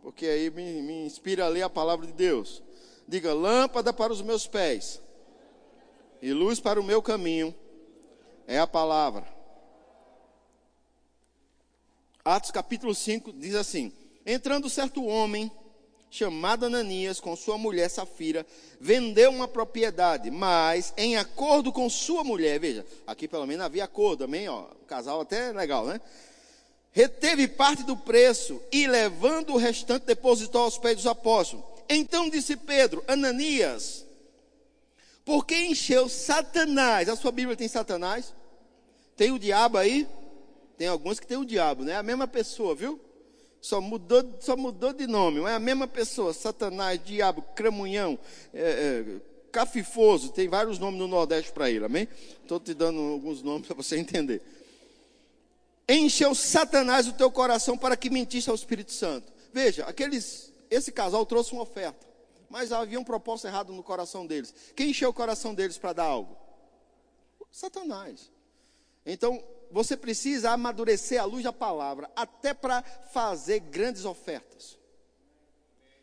Porque aí me, me inspira a ler a palavra de Deus. Diga: lâmpada para os meus pés e luz para o meu caminho é a palavra. Atos capítulo 5 diz assim: Entrando certo homem chamado Ananias, com sua mulher Safira, vendeu uma propriedade, mas em acordo com sua mulher, veja, aqui pelo menos havia acordo também, ó, o casal até legal, né? Reteve parte do preço e levando o restante depositou aos pés dos apóstolos. Então disse Pedro, Ananias, por que encheu Satanás? A sua Bíblia tem Satanás? Tem o diabo aí? Tem alguns que tem o diabo, né? A mesma pessoa, viu? Só mudou, só mudou de nome, mas é a mesma pessoa. Satanás, diabo, cramunhão, é, é, cafifoso, tem vários nomes no Nordeste para ele, amém? Estou te dando alguns nomes para você <laughs> entender. Encheu Satanás o teu coração para que mentisse ao Espírito Santo. Veja, aqueles, esse casal trouxe uma oferta, mas havia um propósito errado no coração deles. Quem encheu o coração deles para dar algo? Satanás. Então, você precisa amadurecer a luz da palavra, até para fazer grandes ofertas,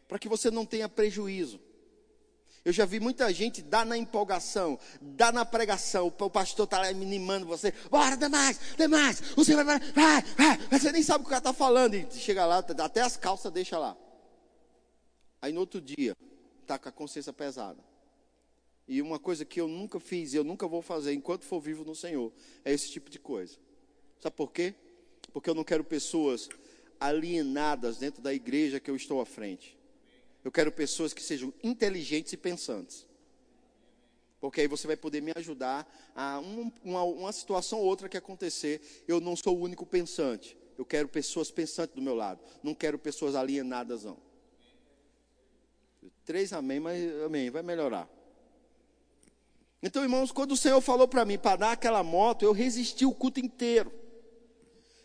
para que você não tenha prejuízo. Eu já vi muita gente dar na empolgação, dar na pregação. O pastor está lá animando você. Bora, dê mais, dê mais. Você vai, vai, vai, vai. Você nem sabe o que o cara está falando. E chega lá, até as calças deixa lá. Aí no outro dia, está com a consciência pesada. E uma coisa que eu nunca fiz e eu nunca vou fazer enquanto for vivo no Senhor é esse tipo de coisa. Sabe por quê? Porque eu não quero pessoas alienadas dentro da igreja que eu estou à frente. Eu quero pessoas que sejam inteligentes e pensantes. Porque aí você vai poder me ajudar a um, uma, uma situação ou outra que acontecer. Eu não sou o único pensante. Eu quero pessoas pensantes do meu lado. Não quero pessoas alienadas, não. Três amém, mas amém, vai melhorar. Então, irmãos, quando o Senhor falou para mim para dar aquela moto, eu resisti o culto inteiro.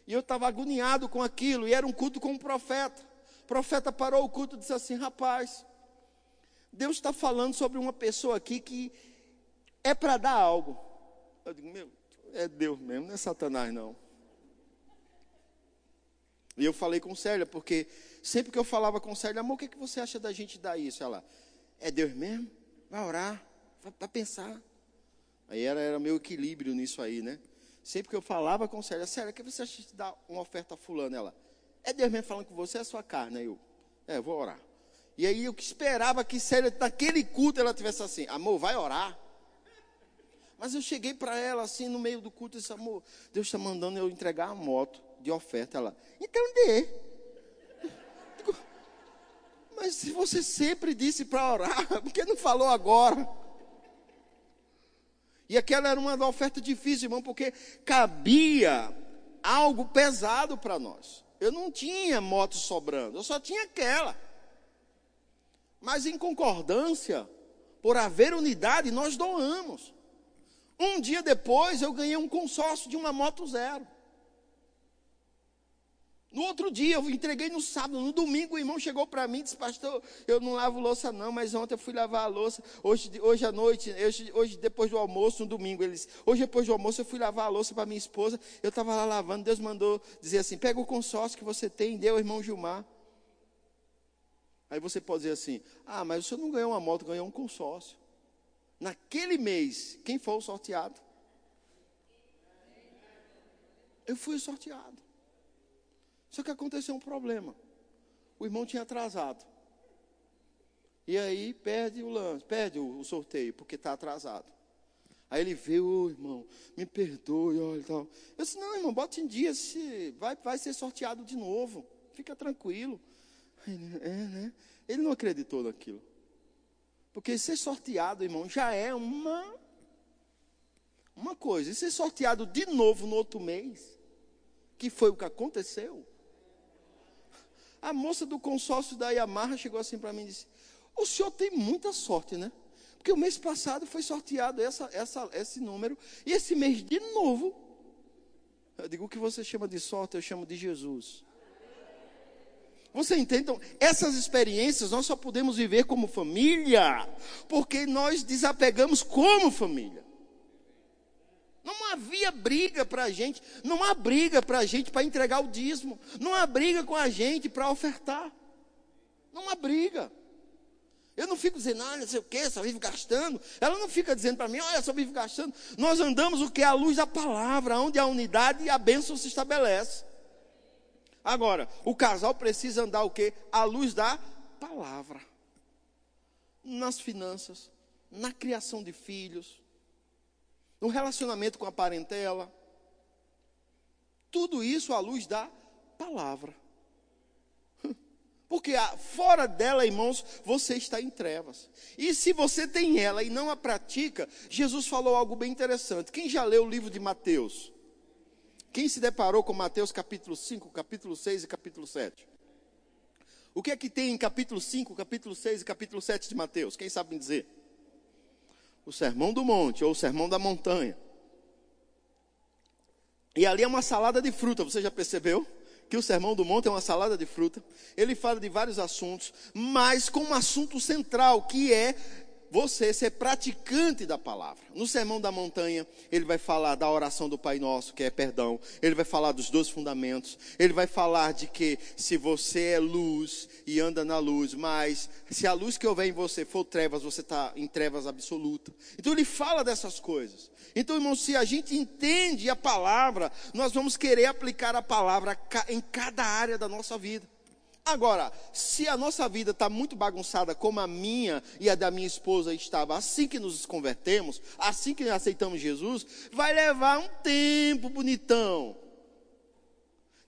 E eu estava agoniado com aquilo, e era um culto com um profeta. O profeta parou o culto e disse assim: Rapaz, Deus está falando sobre uma pessoa aqui que é para dar algo. Eu digo: Meu, é Deus mesmo, não é Satanás não. E eu falei com Célia, porque sempre que eu falava com Célia, amor, o que, é que você acha da gente dar isso? Ela, é Deus mesmo? Vai orar, vai pensar. Aí era, era meu equilíbrio nisso aí, né? Sempre que eu falava com Célia, Célia, que você acha de dar uma oferta a fulano? Ela, é Deus mesmo falando com você, é a sua carne. Aí eu, é, vou orar. E aí eu esperava que Célia, naquele culto, ela tivesse assim, amor, vai orar. Mas eu cheguei para ela assim, no meio do culto, e disse, amor, Deus está mandando eu entregar a moto de oferta. Ela, então dê. mas se você sempre disse para orar, <laughs> por que não falou agora? E aquela era uma oferta difícil, irmão, porque cabia algo pesado para nós. Eu não tinha moto sobrando, eu só tinha aquela. Mas em concordância, por haver unidade, nós doamos. Um dia depois eu ganhei um consórcio de uma moto zero. No outro dia, eu entreguei no sábado, no domingo, o irmão chegou para mim e disse, pastor, eu não lavo louça não, mas ontem eu fui lavar a louça, hoje, hoje à noite, hoje, hoje depois do almoço, no domingo, eles, hoje depois do almoço eu fui lavar a louça para minha esposa, eu estava lá lavando, Deus mandou dizer assim, pega o consórcio que você tem, deu irmão Gilmar. Aí você pode dizer assim, ah, mas o senhor não ganhou uma moto, ganhou um consórcio. Naquele mês, quem foi o sorteado? Eu fui sorteado. Só que aconteceu um problema. O irmão tinha atrasado. E aí perde o lance, perde o, sorteio, porque está atrasado. Aí ele veio, oh, irmão, me perdoe, olha tal. Eu disse, não, irmão, bota em dia, se vai, vai ser sorteado de novo. Fica tranquilo. Ele, é, né? Ele não acreditou naquilo. Porque ser sorteado, irmão, já é uma uma coisa. E ser sorteado de novo no outro mês, que foi o que aconteceu, a moça do consórcio da Yamaha chegou assim para mim e disse: O senhor tem muita sorte, né? Porque o mês passado foi sorteado essa, essa, esse número, e esse mês de novo. Eu digo: O que você chama de sorte, eu chamo de Jesus. Você entende? Então, essas experiências nós só podemos viver como família, porque nós desapegamos como família. Não, havia briga para a gente, não há briga para a gente para entregar o dízimo, não há briga com a gente para ofertar, não há briga. Eu não fico dizendo, ah, não sei o que, só vive gastando. Ela não fica dizendo para mim, olha, só vive gastando. Nós andamos o que a luz da palavra, onde a unidade e a bênção se estabelece. Agora, o casal precisa andar o que? A luz da palavra. Nas finanças, na criação de filhos, no relacionamento com a parentela. Tudo isso à luz da palavra. <laughs> Porque fora dela, irmãos, você está em trevas. E se você tem ela e não a pratica, Jesus falou algo bem interessante. Quem já leu o livro de Mateus? Quem se deparou com Mateus capítulo 5, capítulo 6 e capítulo 7? O que é que tem em capítulo 5, capítulo 6 e capítulo 7 de Mateus? Quem sabe me dizer? O sermão do monte ou o sermão da montanha. E ali é uma salada de fruta, você já percebeu? que o Sermão do Monte é uma salada de fruta. Ele fala de vários assuntos, mas com um assunto central, que é você ser praticante da palavra. No Sermão da Montanha, ele vai falar da oração do Pai Nosso, que é perdão. Ele vai falar dos dois fundamentos. Ele vai falar de que se você é luz e anda na luz, mas se a luz que houver em você for trevas, você está em trevas absoluta. Então ele fala dessas coisas. Então, irmão, se a gente entende a palavra, nós vamos querer aplicar a palavra em cada área da nossa vida. Agora, se a nossa vida está muito bagunçada, como a minha e a da minha esposa estava assim que nos convertemos, assim que aceitamos Jesus, vai levar um tempo bonitão.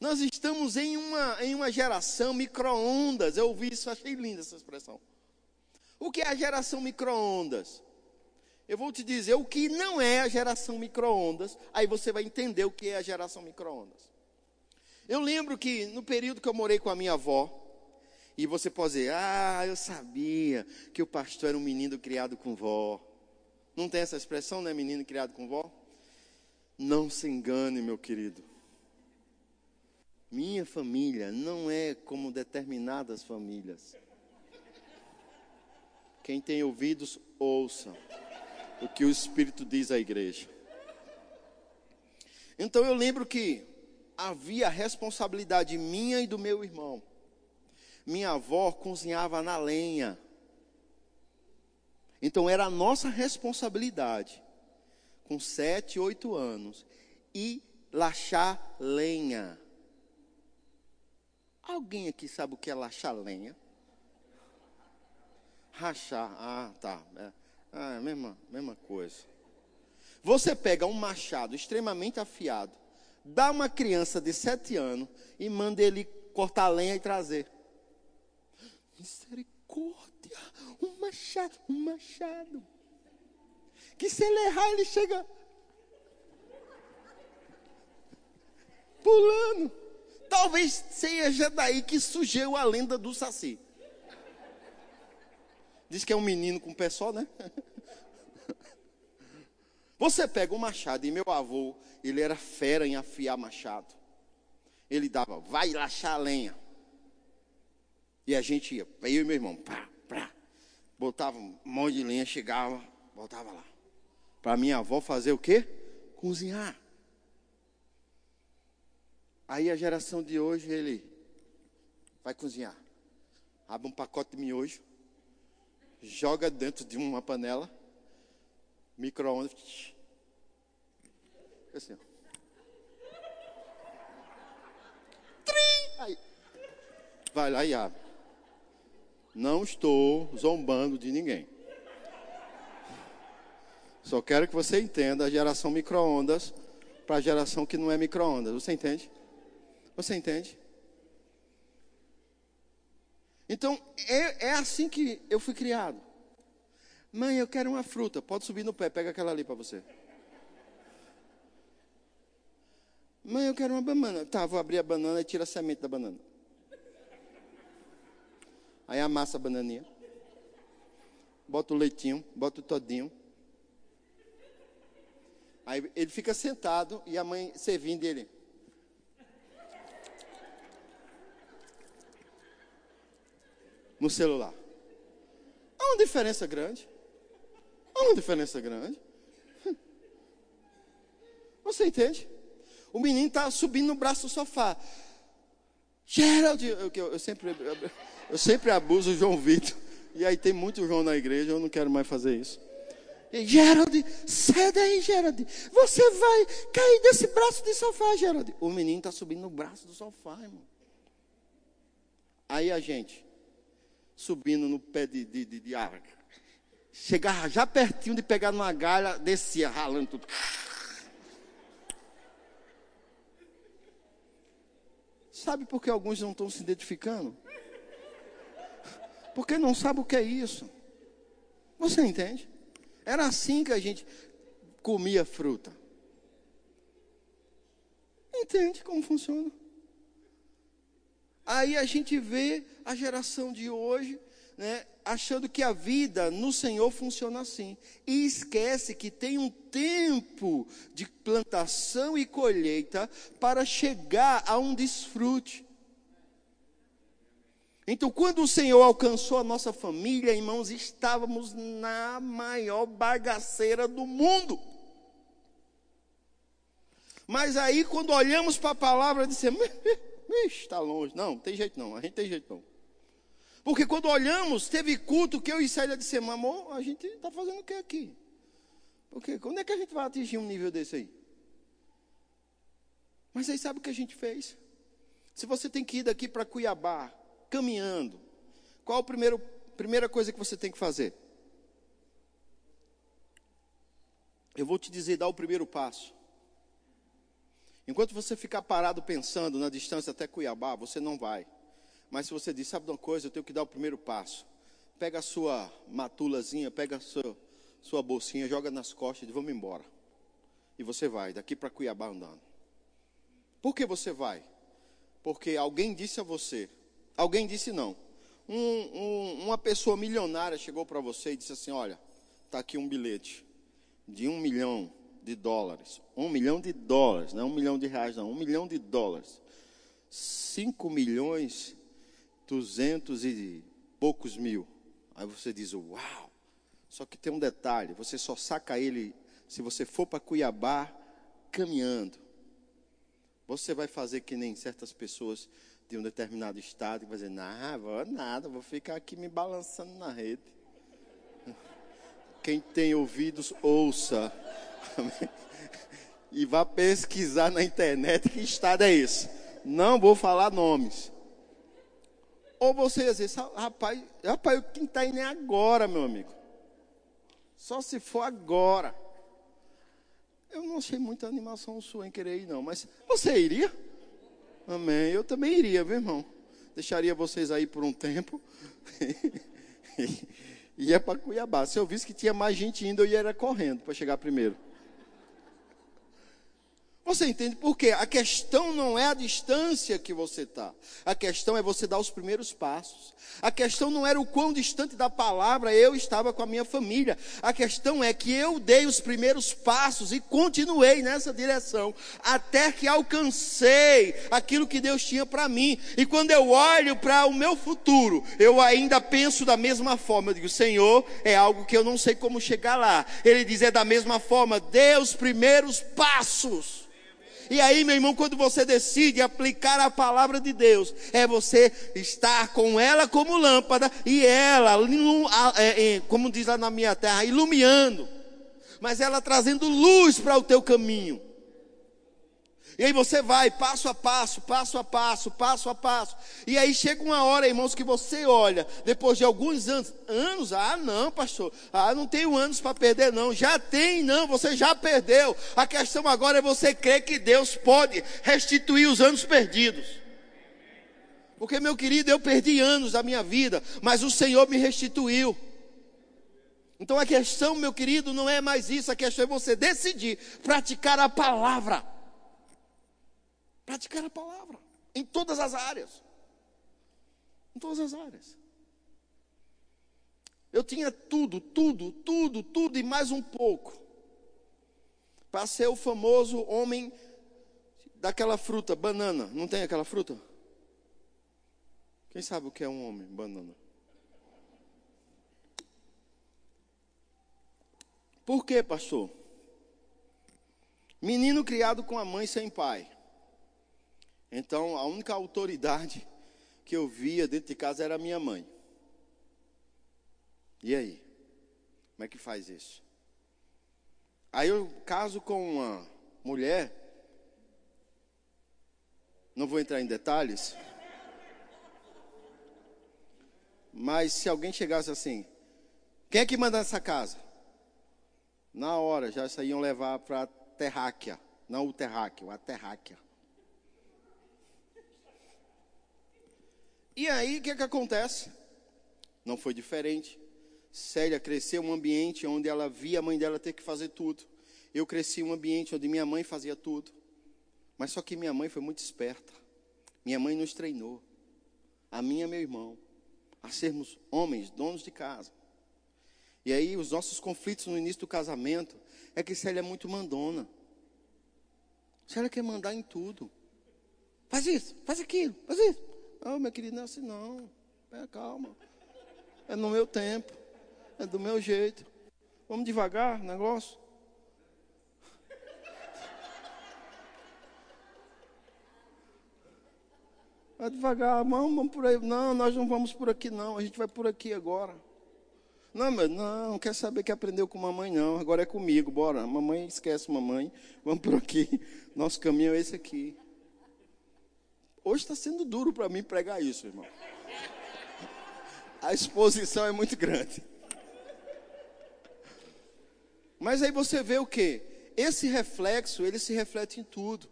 Nós estamos em uma, em uma geração micro-ondas. Eu ouvi isso, achei linda essa expressão. O que é a geração micro-ondas? Eu vou te dizer o que não é a geração micro-ondas, aí você vai entender o que é a geração micro-ondas. Eu lembro que no período que eu morei com a minha avó, e você pode dizer, ah, eu sabia que o pastor era um menino criado com vó. Não tem essa expressão, né? Menino criado com vó? Não se engane, meu querido. Minha família não é como determinadas famílias. Quem tem ouvidos, ouça o que o Espírito diz à igreja. Então eu lembro que havia responsabilidade minha e do meu irmão. Minha avó cozinhava na lenha. Então era a nossa responsabilidade, com sete, oito anos, e lachar lenha. Alguém aqui sabe o que é lachar lenha? Rachar, ah, tá. É, ah, a mesma, mesma coisa. Você pega um machado extremamente afiado, dá uma criança de sete anos e manda ele cortar lenha e trazer. Misericórdia, um machado, um machado. Que se ele errar, ele chega pulando. Talvez seja daí que surgiu a lenda do Saci. Diz que é um menino com pé só, né? <laughs> Você pega um machado, e meu avô, ele era fera em afiar machado. Ele dava, vai lachar a lenha. E a gente ia, eu e meu irmão, pá, pá, botava um monte de lenha, chegava, voltava lá. Para minha avó fazer o quê? Cozinhar. Aí a geração de hoje, ele vai cozinhar. Abre um pacote de miojo, joga dentro de uma panela, micro-ondas. Assim, ó. Aí. Vai lá e abre. Não estou zombando de ninguém. Só quero que você entenda a geração micro-ondas para a geração que não é micro-ondas. Você entende? Você entende? Então, é, é assim que eu fui criado. Mãe, eu quero uma fruta. Pode subir no pé, pega aquela ali para você. Mãe, eu quero uma banana. Tá, vou abrir a banana e tira a semente da banana. Aí amassa a bananinha. Bota o leitinho, bota o todinho. Aí ele fica sentado e a mãe servindo ele. No celular. Há uma diferença grande. Há uma diferença grande. <laughs> Você entende? O menino está subindo no braço do sofá. Gerald, eu, eu, eu, sempre, eu sempre abuso o João Vitor. E aí tem muito João na igreja, eu não quero mais fazer isso. E, Gerald, sai daí, Gerald. Você vai cair desse braço de sofá, Gerald. O menino está subindo no braço do sofá, irmão. Aí a gente, subindo no pé de, de, de, de árvore, chegava já pertinho de pegar numa galha, descia, ralando tudo. Sabe por que alguns não estão se identificando? Porque não sabe o que é isso. Você entende? Era assim que a gente comia fruta. Entende como funciona? Aí a gente vê a geração de hoje, né, achando que a vida no Senhor funciona assim. E esquece que tem um tempo de plantação e colheita para chegar a um desfrute. Então, quando o Senhor alcançou a nossa família, irmãos, estávamos na maior bagaceira do mundo. Mas aí, quando olhamos para a palavra, dissemos: está <laughs> longe. Não, tem jeito não, a gente tem jeito não. Porque quando olhamos, teve culto que eu e Célia dissemos: amor, a gente está fazendo o que aqui? Porque quando é que a gente vai atingir um nível desse aí? Mas aí sabe o que a gente fez? Se você tem que ir daqui para Cuiabá, caminhando, qual a primeira, coisa que você tem que fazer? Eu vou te dizer, dá o primeiro passo. Enquanto você ficar parado pensando na distância até Cuiabá, você não vai. Mas se você diz, sabe de uma coisa, eu tenho que dar o primeiro passo. Pega a sua matulazinha, pega a sua, sua bolsinha, joga nas costas e vamos embora. E você vai, daqui para Cuiabá andando. Por que você vai? Porque alguém disse a você, Alguém disse não. Um, um, uma pessoa milionária chegou para você e disse assim: Olha, está aqui um bilhete de um milhão de dólares. Um milhão de dólares, não é um milhão de reais, não. Um milhão de dólares. Cinco milhões, duzentos e poucos mil. Aí você diz: Uau! Só que tem um detalhe: você só saca ele se você for para Cuiabá caminhando. Você vai fazer que nem certas pessoas de um determinado estado e vai dizer, não, vou nada, vou ficar aqui me balançando na rede. Quem tem ouvidos, ouça. <laughs> E vá pesquisar na internet que estado é esse. Não vou falar nomes. Ou você ia dizer, rapaz, rapaz, quem está indo é agora, meu amigo. Só se for agora. Eu não achei muita animação sua em querer ir, não. Mas você iria? Amém. Eu também iria, viu, irmão? Deixaria vocês aí por um tempo. <laughs> ia para Cuiabá. Se eu visse que tinha mais gente indo, eu ia correndo para chegar primeiro. Você entende por quê? A questão não é a distância que você está. A questão é você dar os primeiros passos. A questão não era o quão distante da palavra eu estava com a minha família. A questão é que eu dei os primeiros passos e continuei nessa direção até que alcancei aquilo que Deus tinha para mim. E quando eu olho para o meu futuro, eu ainda penso da mesma forma. Eu digo, Senhor, é algo que eu não sei como chegar lá. Ele diz, é da mesma forma, dê os primeiros passos. E aí, meu irmão, quando você decide aplicar a palavra de Deus, é você estar com ela como lâmpada e ela, é, é, como diz lá na minha terra, iluminando, mas ela trazendo luz para o teu caminho. E aí você vai passo a passo, passo a passo, passo a passo. E aí chega uma hora, irmãos, que você olha, depois de alguns anos, anos, ah, não, pastor, ah, não tenho anos para perder, não. Já tem, não, você já perdeu. A questão agora é você crer que Deus pode restituir os anos perdidos. Porque, meu querido, eu perdi anos da minha vida, mas o Senhor me restituiu. Então a questão, meu querido, não é mais isso, a questão é você decidir praticar a palavra. Praticar a palavra em todas as áreas. Em todas as áreas. Eu tinha tudo, tudo, tudo, tudo e mais um pouco. Para ser o famoso homem daquela fruta, banana. Não tem aquela fruta? Quem sabe o que é um homem, banana? Por quê, pastor? Menino criado com a mãe sem pai. Então, a única autoridade que eu via dentro de casa era minha mãe. E aí? Como é que faz isso? Aí eu caso com uma mulher, não vou entrar em detalhes, mas se alguém chegasse assim, quem é que manda nessa casa? Na hora já saíam levar para a terráquea, não o terráqueo, a terráquea. E aí o que, é que acontece? Não foi diferente. Célia cresceu em um ambiente onde ela via a mãe dela ter que fazer tudo. Eu cresci em um ambiente onde minha mãe fazia tudo. Mas só que minha mãe foi muito esperta. Minha mãe nos treinou, a mim e meu irmão, a sermos homens, donos de casa. E aí os nossos conflitos no início do casamento é que Célia é muito mandona. Célia quer mandar em tudo. Faz isso, faz aquilo, faz isso. Não, meu querido, não é assim não. É, calma. É no meu tempo. É do meu jeito. Vamos devagar, negócio. Vai devagar, vamos, vamos por aí. Não, nós não vamos por aqui, não. A gente vai por aqui agora. Não, mas não, não quer saber que aprendeu com mamãe, não. Agora é comigo, bora. Mamãe esquece mamãe. Vamos por aqui. Nosso caminho é esse aqui. Hoje está sendo duro para mim pregar isso, irmão. A exposição é muito grande. Mas aí você vê o que? Esse reflexo, ele se reflete em tudo.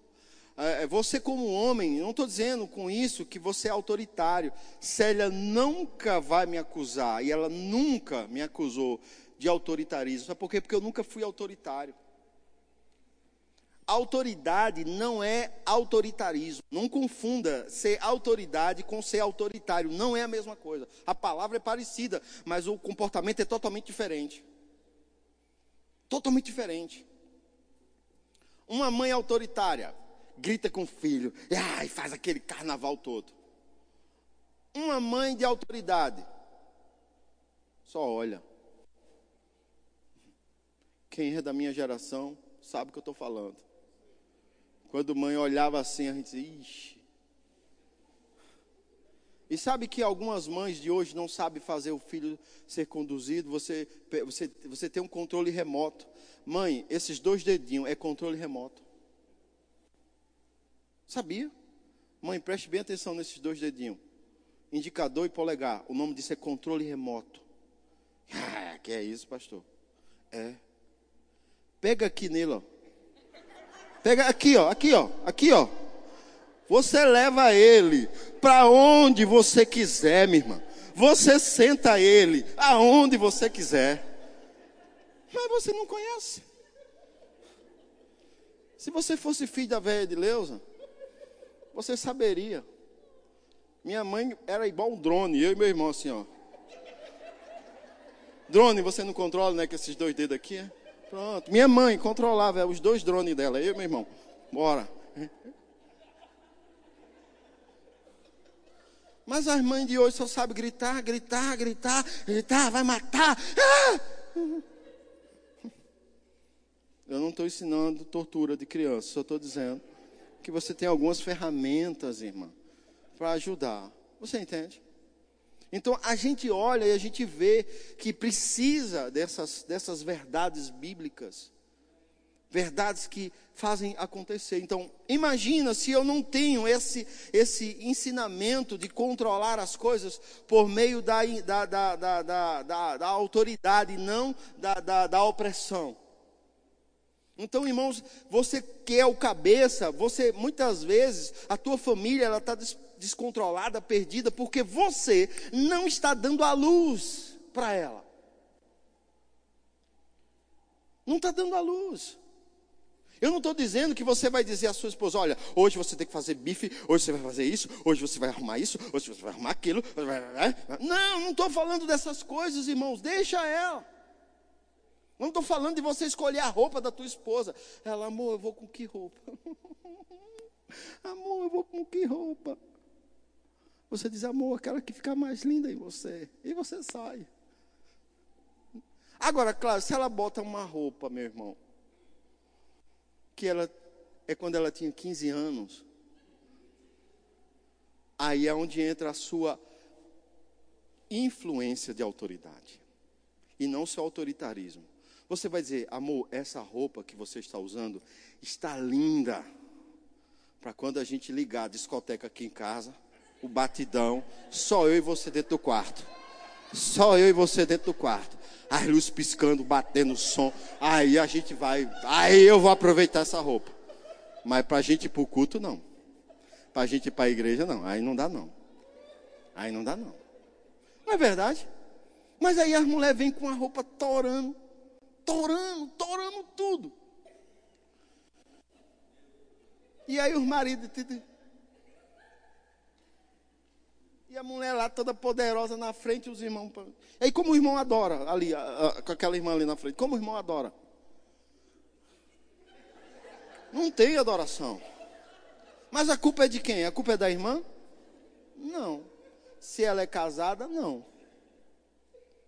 É, é, você como homem, não estou dizendo com isso que você é autoritário. Célia nunca vai me acusar, e ela nunca me acusou de autoritarismo. Sabe por quê? Porque eu nunca fui autoritário. Autoridade não é autoritarismo. Não confunda ser autoridade com ser autoritário. Não é a mesma coisa. A palavra é parecida, mas o comportamento é totalmente diferente. Totalmente diferente. Uma mãe autoritária grita com o filho e faz aquele carnaval todo. Uma mãe de autoridade só olha. Quem é da minha geração sabe o que eu estou falando. Quando mãe olhava assim, a gente dizia, ixi, e sabe que algumas mães de hoje não sabem fazer o filho ser conduzido? Você, você, você tem um controle remoto. Mãe, esses dois dedinhos é controle remoto. Sabia? Mãe, preste bem atenção nesses dois dedinhos. Indicador e polegar. O nome disso é controle remoto. <laughs> Ah, que é isso, pastor? É. Pega aqui nele, ó. Pega aqui, ó. Aqui, ó. Aqui, ó. Você leva ele para onde você quiser, minha irmã. Você senta ele aonde você quiser. Mas você não conhece. Se você fosse filho da velha de Leusa, você saberia. Minha mãe era igual um drone, eu e meu irmão assim, ó. Drone, você não controla, né, com esses dois dedos aqui, é? Pronto. Minha mãe controlava os dois drones dela, eu meu irmão. Bora. Mas as mães de hoje só sabem gritar, gritar, gritar, gritar, vai matar. Ah! Eu não estou ensinando tortura de criança, só estou dizendo que você tem algumas ferramentas, irmã, para ajudar. Você entende? Então a gente olha e a gente vê que precisa dessas, dessas verdades bíblicas verdades que fazem acontecer. Então, imagina se eu não tenho esse, esse ensinamento de controlar as coisas por meio da, da, da, da, da, da autoridade, não da, da, da opressão. Então, irmãos, você que é o cabeça, você muitas vezes a tua família ela está descontrolada, perdida, porque você não está dando a luz para ela. Não está dando a luz. Eu não estou dizendo que você vai dizer à sua esposa: olha, hoje você tem que fazer bife, hoje você vai fazer isso, hoje você vai arrumar isso, hoje você vai arrumar aquilo. Não, não estou falando dessas coisas, irmãos, deixa ela. Não estou falando de você escolher a roupa da tua esposa. Ela, amor, eu vou com que roupa? <laughs> amor, eu vou com que roupa? Você diz, amor, aquela que fica mais linda em você. E você sai. Agora, claro, se ela bota uma roupa, meu irmão, que ela é quando ela tinha 15 anos. Aí é onde entra a sua influência de autoridade e não seu autoritarismo. Você vai dizer, amor, essa roupa que você está usando está linda. Para quando a gente ligar a discoteca aqui em casa, o batidão, só eu e você dentro do quarto. Só eu e você dentro do quarto. As luzes piscando, batendo som. Aí a gente vai. Aí eu vou aproveitar essa roupa. Mas para a gente ir para o culto, não. Para a gente ir para a igreja, não. Aí não dá, não. Aí não dá, não. Não é verdade? Mas aí as mulheres vêm com a roupa torando. Torando, torando tudo. E aí os maridos. E a mulher lá toda poderosa na frente, os irmãos. E aí como o irmão adora ali, com aquela irmã ali na frente, como o irmão adora? Não tem adoração. Mas a culpa é de quem? A culpa é da irmã? Não. Se ela é casada, não.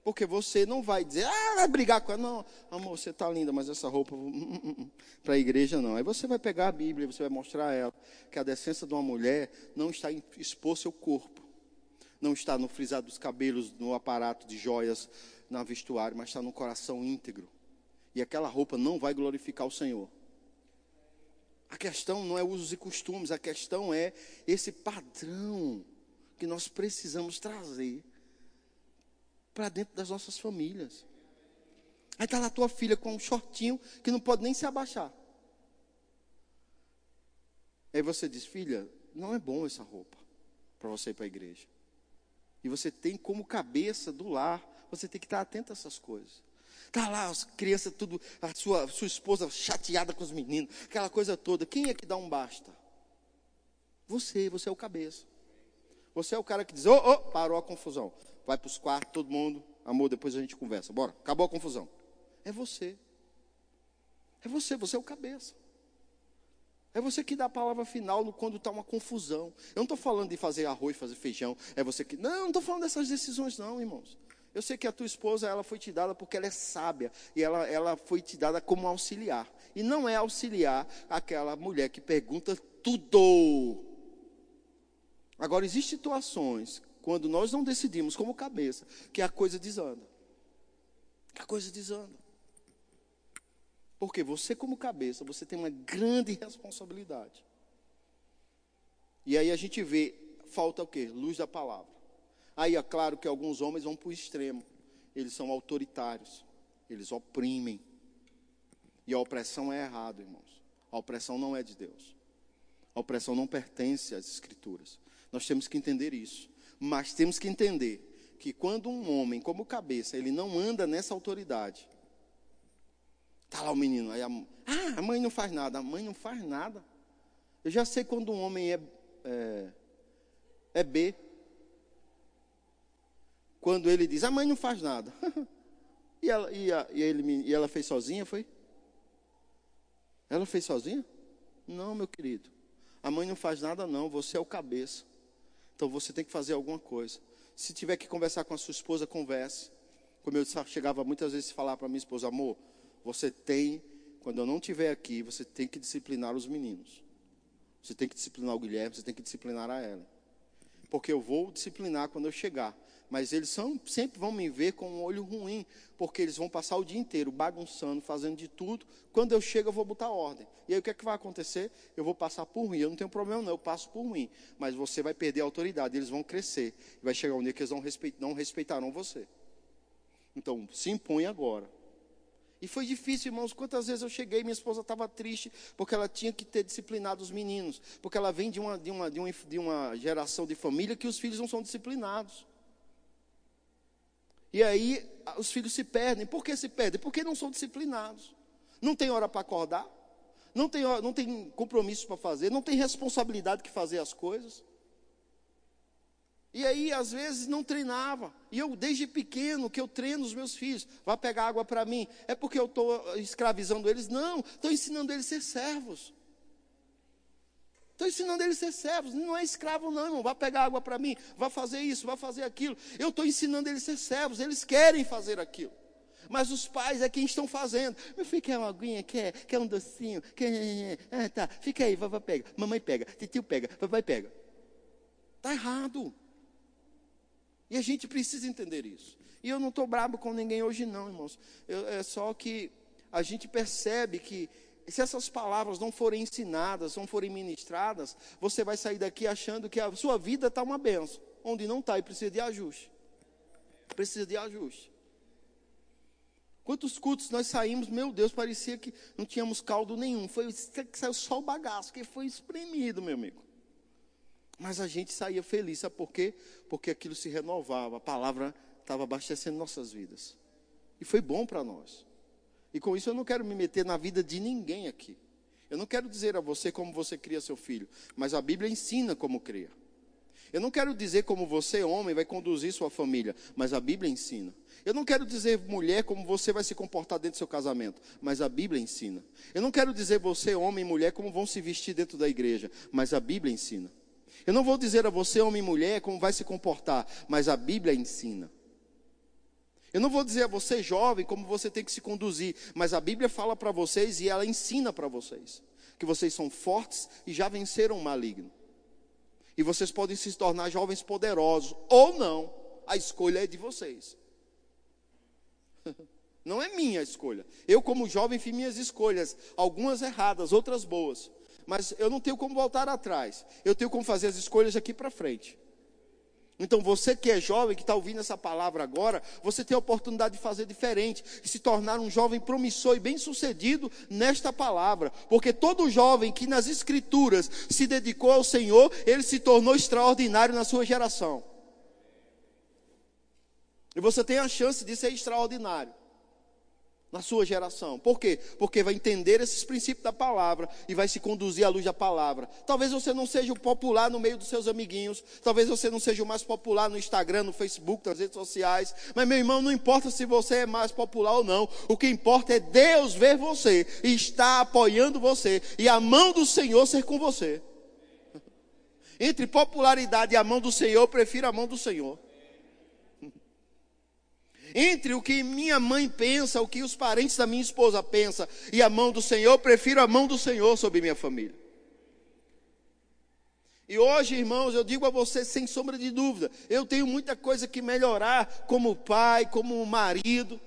Porque você não vai dizer, ah, vai brigar com ela. Não, amor, você está linda, mas essa roupa hum, hum, hum, para a igreja não. Aí você vai pegar a Bíblia, você vai mostrar a ela que a decência de uma mulher não está em expor seu corpo não está no frisar dos cabelos, no aparato de joias, na vestuário, mas está no coração íntegro. E aquela roupa não vai glorificar o Senhor. A questão não é usos e costumes, a questão é esse padrão que nós precisamos trazer para dentro das nossas famílias. Aí está lá tua filha com um shortinho que não pode nem se abaixar. Aí você diz, filha, não é bom essa roupa para você ir para a igreja. E você tem como cabeça do lar, você tem que estar atento a essas coisas. Tá lá as crianças tudo, a sua, sua esposa chateada com os meninos, aquela coisa toda. Quem é que dá um basta? Você, você é o cabeça. Você é o cara que diz, ô, oh, oh, parou a confusão. Vai para os quartos, todo mundo, amor, depois a gente conversa. Bora, acabou a confusão. É você. É você, você é o cabeça. É você que dá a palavra final quando está uma confusão. Eu não estou falando de fazer arroz, fazer feijão. É você que. Não, não estou falando dessas decisões, não, irmãos. Eu sei que a tua esposa ela foi te dada porque ela é sábia e ela, ela foi te dada como auxiliar. E não é auxiliar aquela mulher que pergunta tudo. Agora, existem situações quando nós não decidimos como cabeça que a coisa desanda. Que a coisa desanda. Porque você, como cabeça, você tem uma grande responsabilidade. E aí a gente vê, falta o quê? Luz da palavra. Aí é claro que alguns homens vão para o extremo. Eles são autoritários. Eles oprimem. E a opressão é errado, irmãos. A opressão não é de Deus. A opressão não pertence às escrituras. Nós temos que entender isso. Mas temos que entender que quando um homem, como cabeça, ele não anda nessa autoridade, Está lá o menino. Aí a, ah, a mãe não faz nada. A mãe não faz nada. Eu já sei quando um homem é, é, é B. Quando ele diz, a mãe não faz nada. <laughs> e, ela, e, a, e, ele, e ela fez sozinha, foi? Ela fez sozinha? Não, meu querido. A mãe não faz nada, não. Você é o cabeça. Então você tem que fazer alguma coisa. Se tiver que conversar com a sua esposa, converse. Como eu chegava muitas vezes a falar para minha esposa, amor, você tem, quando eu não estiver aqui, você tem que disciplinar os meninos. Você tem que disciplinar o Guilherme, você tem que disciplinar a ela. Porque eu vou disciplinar quando eu chegar. Mas eles são, sempre vão me ver com um olho ruim, porque eles vão passar o dia inteiro bagunçando, fazendo de tudo. Quando eu chego, eu vou botar ordem. E aí o que é que vai acontecer? Eu vou passar por ruim. Eu não tenho problema, não, eu passo por ruim. Mas você vai perder a autoridade, eles vão crescer. Vai chegar um dia que eles não respeitarão você. Então, se impõe agora. E foi difícil, irmãos. Quantas vezes eu cheguei, minha esposa estava triste, porque ela tinha que ter disciplinado os meninos. Porque ela vem de uma, de, uma, de, uma, de uma geração de família que os filhos não são disciplinados. E aí os filhos se perdem. Por que se perdem? Porque não são disciplinados. Não tem hora para acordar, não tem, não tem compromisso para fazer, não tem responsabilidade que fazer as coisas. E aí, às vezes, não treinava. E eu, desde pequeno, que eu treino os meus filhos. Vai pegar água para mim. É porque eu estou escravizando eles? Não, estou ensinando eles a ser servos. Estou ensinando eles a ser servos. Não é escravo, não, irmão. Vai pegar água para mim. Vai fazer isso, vai fazer aquilo. Eu estou ensinando eles a ser servos. Eles querem fazer aquilo. Mas os pais é quem estão fazendo. Meu filho quer uma aguinha, quer, quer um docinho, quer. Ah, tá, fica aí, vovó pega, mamãe pega, tio pega, papai pega. Está errado. E a gente precisa entender isso. E eu não estou bravo com ninguém hoje, não, irmãos. Eu, é só que a gente percebe que se essas palavras não forem ensinadas, não forem ministradas, você vai sair daqui achando que a sua vida está uma benção, onde não está e precisa de ajuste. Precisa de ajuste. Quantos cultos nós saímos, meu Deus, parecia que não tínhamos caldo nenhum. Foi saiu só o bagaço, que foi espremido, meu amigo. Mas a gente saía feliz, sabe por quê? Porque aquilo se renovava, a palavra estava abastecendo nossas vidas. E foi bom para nós. E com isso eu não quero me meter na vida de ninguém aqui. Eu não quero dizer a você como você cria seu filho, mas a Bíblia ensina como cria. Eu não quero dizer como você, homem, vai conduzir sua família, mas a Bíblia ensina. Eu não quero dizer, mulher, como você vai se comportar dentro do seu casamento, mas a Bíblia ensina. Eu não quero dizer você, homem e mulher, como vão se vestir dentro da igreja, mas a Bíblia ensina. Eu não vou dizer a você, homem e mulher, como vai se comportar, mas a Bíblia ensina. Eu não vou dizer a você, jovem, como você tem que se conduzir, mas a Bíblia fala para vocês e ela ensina para vocês que vocês são fortes e já venceram o maligno. E vocês podem se tornar jovens poderosos ou não. A escolha é de vocês. <laughs> Não é minha escolha. Eu, como jovem, fiz minhas escolhas, algumas erradas, outras boas. Mas eu não tenho como voltar atrás. Eu tenho como fazer as escolhas aqui para frente. Então você que é jovem, que está ouvindo essa palavra agora, você tem a oportunidade de fazer diferente e se tornar um jovem promissor e bem sucedido nesta palavra. Porque todo jovem que nas escrituras se dedicou ao Senhor, ele se tornou extraordinário na sua geração. E você tem a chance de ser extraordinário na sua geração. Por quê? Porque vai entender esses princípios da palavra e vai se conduzir à luz da palavra. Talvez você não seja o popular no meio dos seus amiguinhos, talvez você não seja o mais popular no Instagram, no Facebook, nas redes sociais, mas meu irmão, não importa se você é mais popular ou não, o que importa é Deus ver você e estar apoiando você e a mão do Senhor ser com você. <laughs> Entre popularidade e a mão do Senhor, eu prefiro a mão do Senhor. Entre o que minha mãe pensa, o que os parentes da minha esposa pensam e a mão do Senhor, eu prefiro a mão do Senhor sobre minha família. E hoje, irmãos, eu digo a você sem sombra de dúvida, eu tenho muita coisa que melhorar como pai, como marido,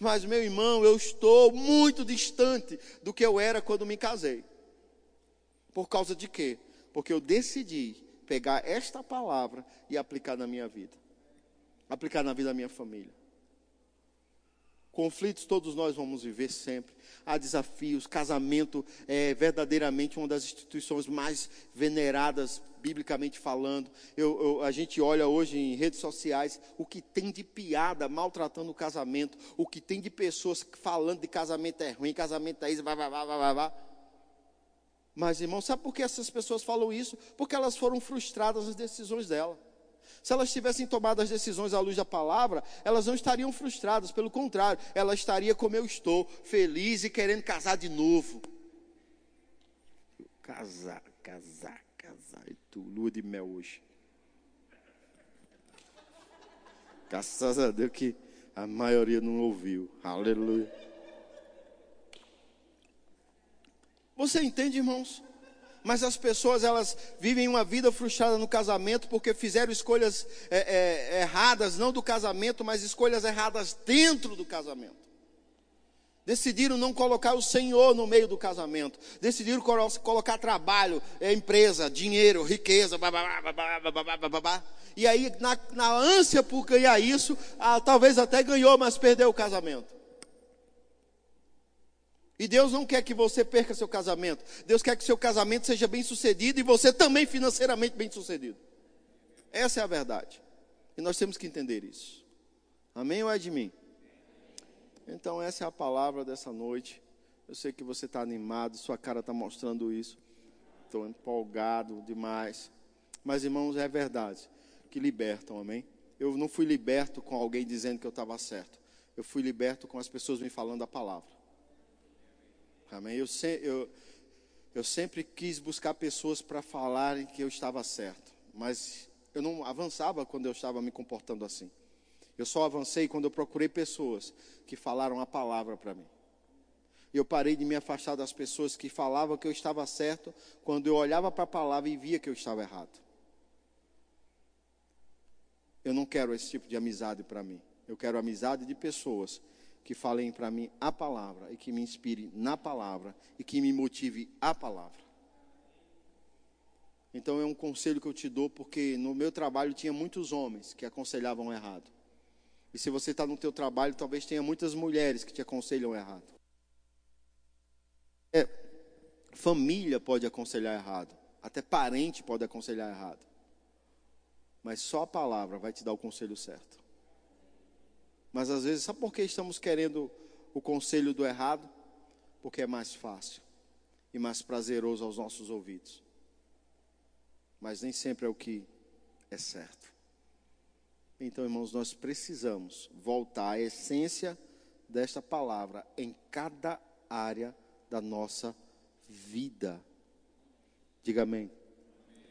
mas meu irmão, eu estou muito distante do que eu era quando me casei. Por causa de quê? Porque eu decidi pegar esta palavra e aplicar na minha vida. Aplicar na vida da minha família. Conflitos todos nós vamos viver sempre. Há desafios. Casamento é verdadeiramente uma das instituições mais veneradas, biblicamente falando. Eu, eu, a gente olha hoje em redes sociais o que tem de piada maltratando o casamento, o que tem de pessoas falando de casamento é ruim, casamento é isso, blá, blá, blá, blá, blá. Mas, irmão, sabe por que essas pessoas falam isso? Porque elas foram frustradas nas decisões dela. Se elas tivessem tomado as decisões à luz da palavra, elas não estariam frustradas, pelo contrário, ela estaria como eu estou, feliz e querendo casar de novo. Casar, casar, casar. E tu, lua de mel hoje. Graças a Deus que a maioria não ouviu. Aleluia. Você entende, irmãos? Mas as pessoas elas vivem uma vida frustrada no casamento porque fizeram escolhas é, é, erradas, não do casamento, mas escolhas erradas dentro do casamento. Decidiram não colocar o Senhor no meio do casamento. Decidiram colocar trabalho, é, empresa, dinheiro, riqueza, babá, E aí, na, na ânsia por ganhar isso, ah, talvez até ganhou, mas perdeu o casamento. E Deus não quer que você perca seu casamento. Deus quer que seu casamento seja bem sucedido e você também financeiramente bem sucedido. Essa é a verdade. E nós temos que entender isso. Amém ou é de mim? Então, essa é a palavra dessa noite. Eu sei que você está animado, sua cara está mostrando isso. Estou empolgado demais. Mas, irmãos, é verdade que libertam, amém? Eu não fui liberto com alguém dizendo que eu estava certo. Eu fui liberto com as pessoas me falando a palavra. Amém? Eu, se, eu, eu sempre quis buscar pessoas para falarem que eu estava certo, mas eu não avançava quando eu estava me comportando assim. Eu só avancei quando eu procurei pessoas que falaram a palavra para mim. Eu parei de me afastar das pessoas que falavam que eu estava certo quando eu olhava para a palavra e via que eu estava errado. Eu não quero esse tipo de amizade para mim. Eu quero amizade de pessoas que falem para mim a palavra e que me inspire na palavra e que me motive a palavra. Então é um conselho que eu te dou porque no meu trabalho tinha muitos homens que aconselhavam errado. E se você está no teu trabalho, talvez tenha muitas mulheres que te aconselham errado. É, família pode aconselhar errado, até parente pode aconselhar errado. Mas só a palavra vai te dar o conselho certo. Mas às vezes, sabe por que estamos querendo o conselho do errado? Porque é mais fácil e mais prazeroso aos nossos ouvidos. Mas nem sempre é o que é certo. Então, irmãos, nós precisamos voltar à essência desta palavra em cada área da nossa vida. Diga amém.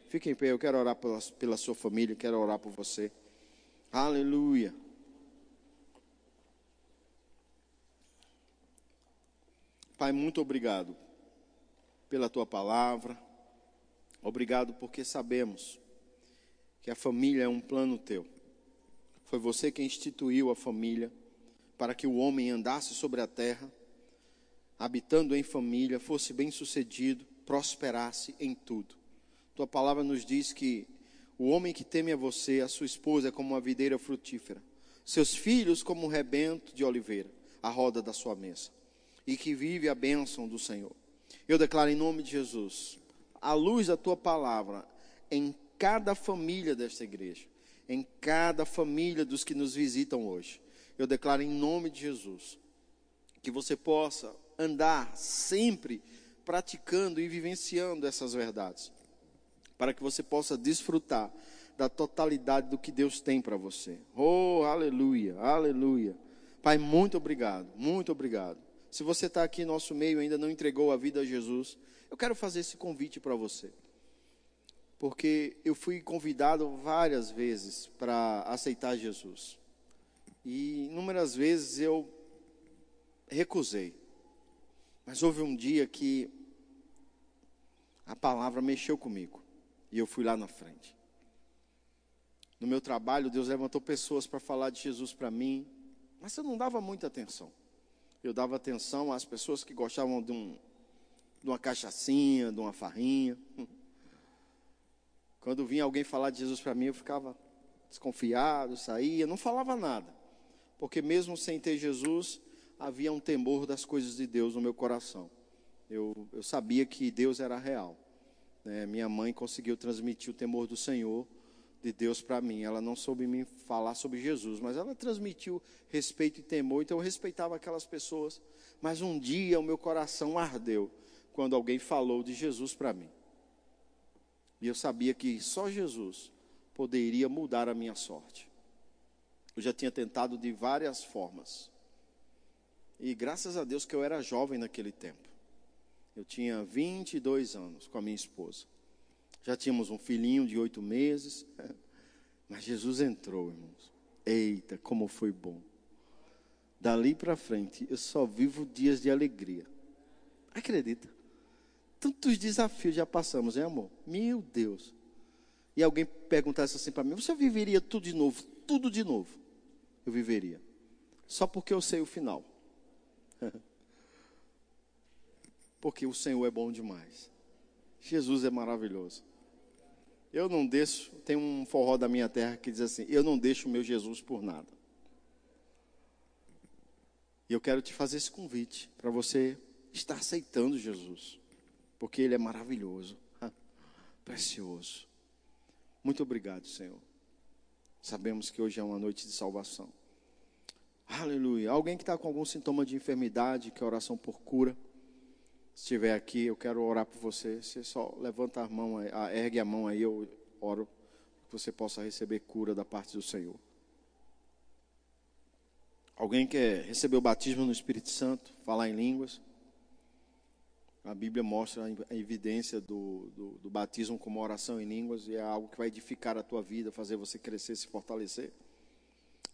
Fique em pé, eu quero orar pela, pela sua família, quero orar por você. Aleluia. Pai, muito obrigado pela tua palavra. Obrigado porque sabemos que a família é um plano teu. Foi você quem instituiu a família para que o homem andasse sobre a terra, habitando em família, fosse bem-sucedido, prosperasse em tudo. Tua palavra nos diz que o homem que teme a você, a sua esposa, é como uma videira frutífera, seus filhos como um rebento de oliveira, a roda da sua mesa, e que vive a bênção do Senhor. Eu declaro em nome de Jesus, a luz da tua palavra, em cada família desta igreja, em cada família dos que nos visitam hoje. Eu declaro em nome de Jesus que você possa andar sempre praticando e vivenciando essas verdades para que você possa desfrutar da totalidade do que Deus tem para você. Oh, aleluia, aleluia. Pai, muito obrigado, muito obrigado. Se você está aqui no nosso meio e ainda não entregou a vida a Jesus, eu quero fazer esse convite para você. Porque eu fui convidado várias vezes para aceitar Jesus. E inúmeras vezes eu recusei. Mas houve um dia que a palavra mexeu comigo. E eu fui lá na frente. No meu trabalho, Deus levantou pessoas para falar de Jesus para mim, mas eu não dava muita atenção. Eu dava atenção às pessoas que gostavam de, um, de uma cachaçinha, de uma farrinha. <laughs> Quando vinha alguém falar de Jesus para mim, eu ficava desconfiado, saía, não falava nada. Porque mesmo sem ter Jesus, havia um temor das coisas de Deus no meu coração. Eu, eu sabia que Deus era real. Né? Minha mãe conseguiu transmitir o temor do Senhor, de Deus para mim. Ela não soube me falar sobre Jesus, mas ela transmitiu respeito e temor, então eu respeitava aquelas pessoas. Mas um dia o meu coração ardeu quando alguém falou de Jesus para mim. E eu sabia que só Jesus poderia mudar a minha sorte. Eu já tinha tentado de várias formas. E graças a Deus que eu era jovem naquele tempo. Eu tinha 22 anos com a minha esposa. Já tínhamos um filhinho de oito meses. <laughs> Mas Jesus entrou, irmãos. Eita, como foi bom. Dali para frente, eu só vivo dias de alegria. Acredita? Tantos desafios já passamos, hein, amor? Meu Deus. E alguém perguntasse assim para mim: Você viveria tudo de novo? Tudo de novo. Eu viveria. Só porque eu sei o final. <laughs> porque o Senhor é bom demais. Jesus é maravilhoso. Eu não deixo, tem um forró da minha terra que diz assim: Eu não deixo o meu Jesus por nada. E eu quero te fazer esse convite para você estar aceitando Jesus, porque Ele é maravilhoso, precioso. Muito obrigado, Senhor. Sabemos que hoje é uma noite de salvação. Aleluia. Alguém que está com algum sintoma de enfermidade, que oração por cura estiver aqui, eu quero orar por você. Você só levanta a mão, ergue a mão aí, eu oro que você possa receber cura da parte do Senhor. Alguém quer receber o batismo no Espírito Santo, falar em línguas? A Bíblia mostra a evidência do, do, do batismo como oração em línguas e é algo que vai edificar a tua vida, fazer você crescer, se fortalecer.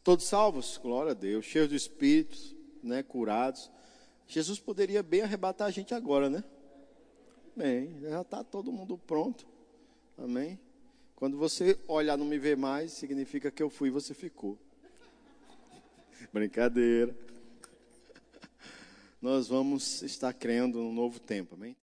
Todos salvos? Glória a Deus. Cheios do Espírito, né? Curados. Jesus poderia bem arrebatar a gente agora, né? Bem, já está todo mundo pronto. Amém? Quando você olhar não me ver mais, significa que eu fui e você ficou. <laughs> Brincadeira. Nós vamos estar crendo num novo tempo, amém?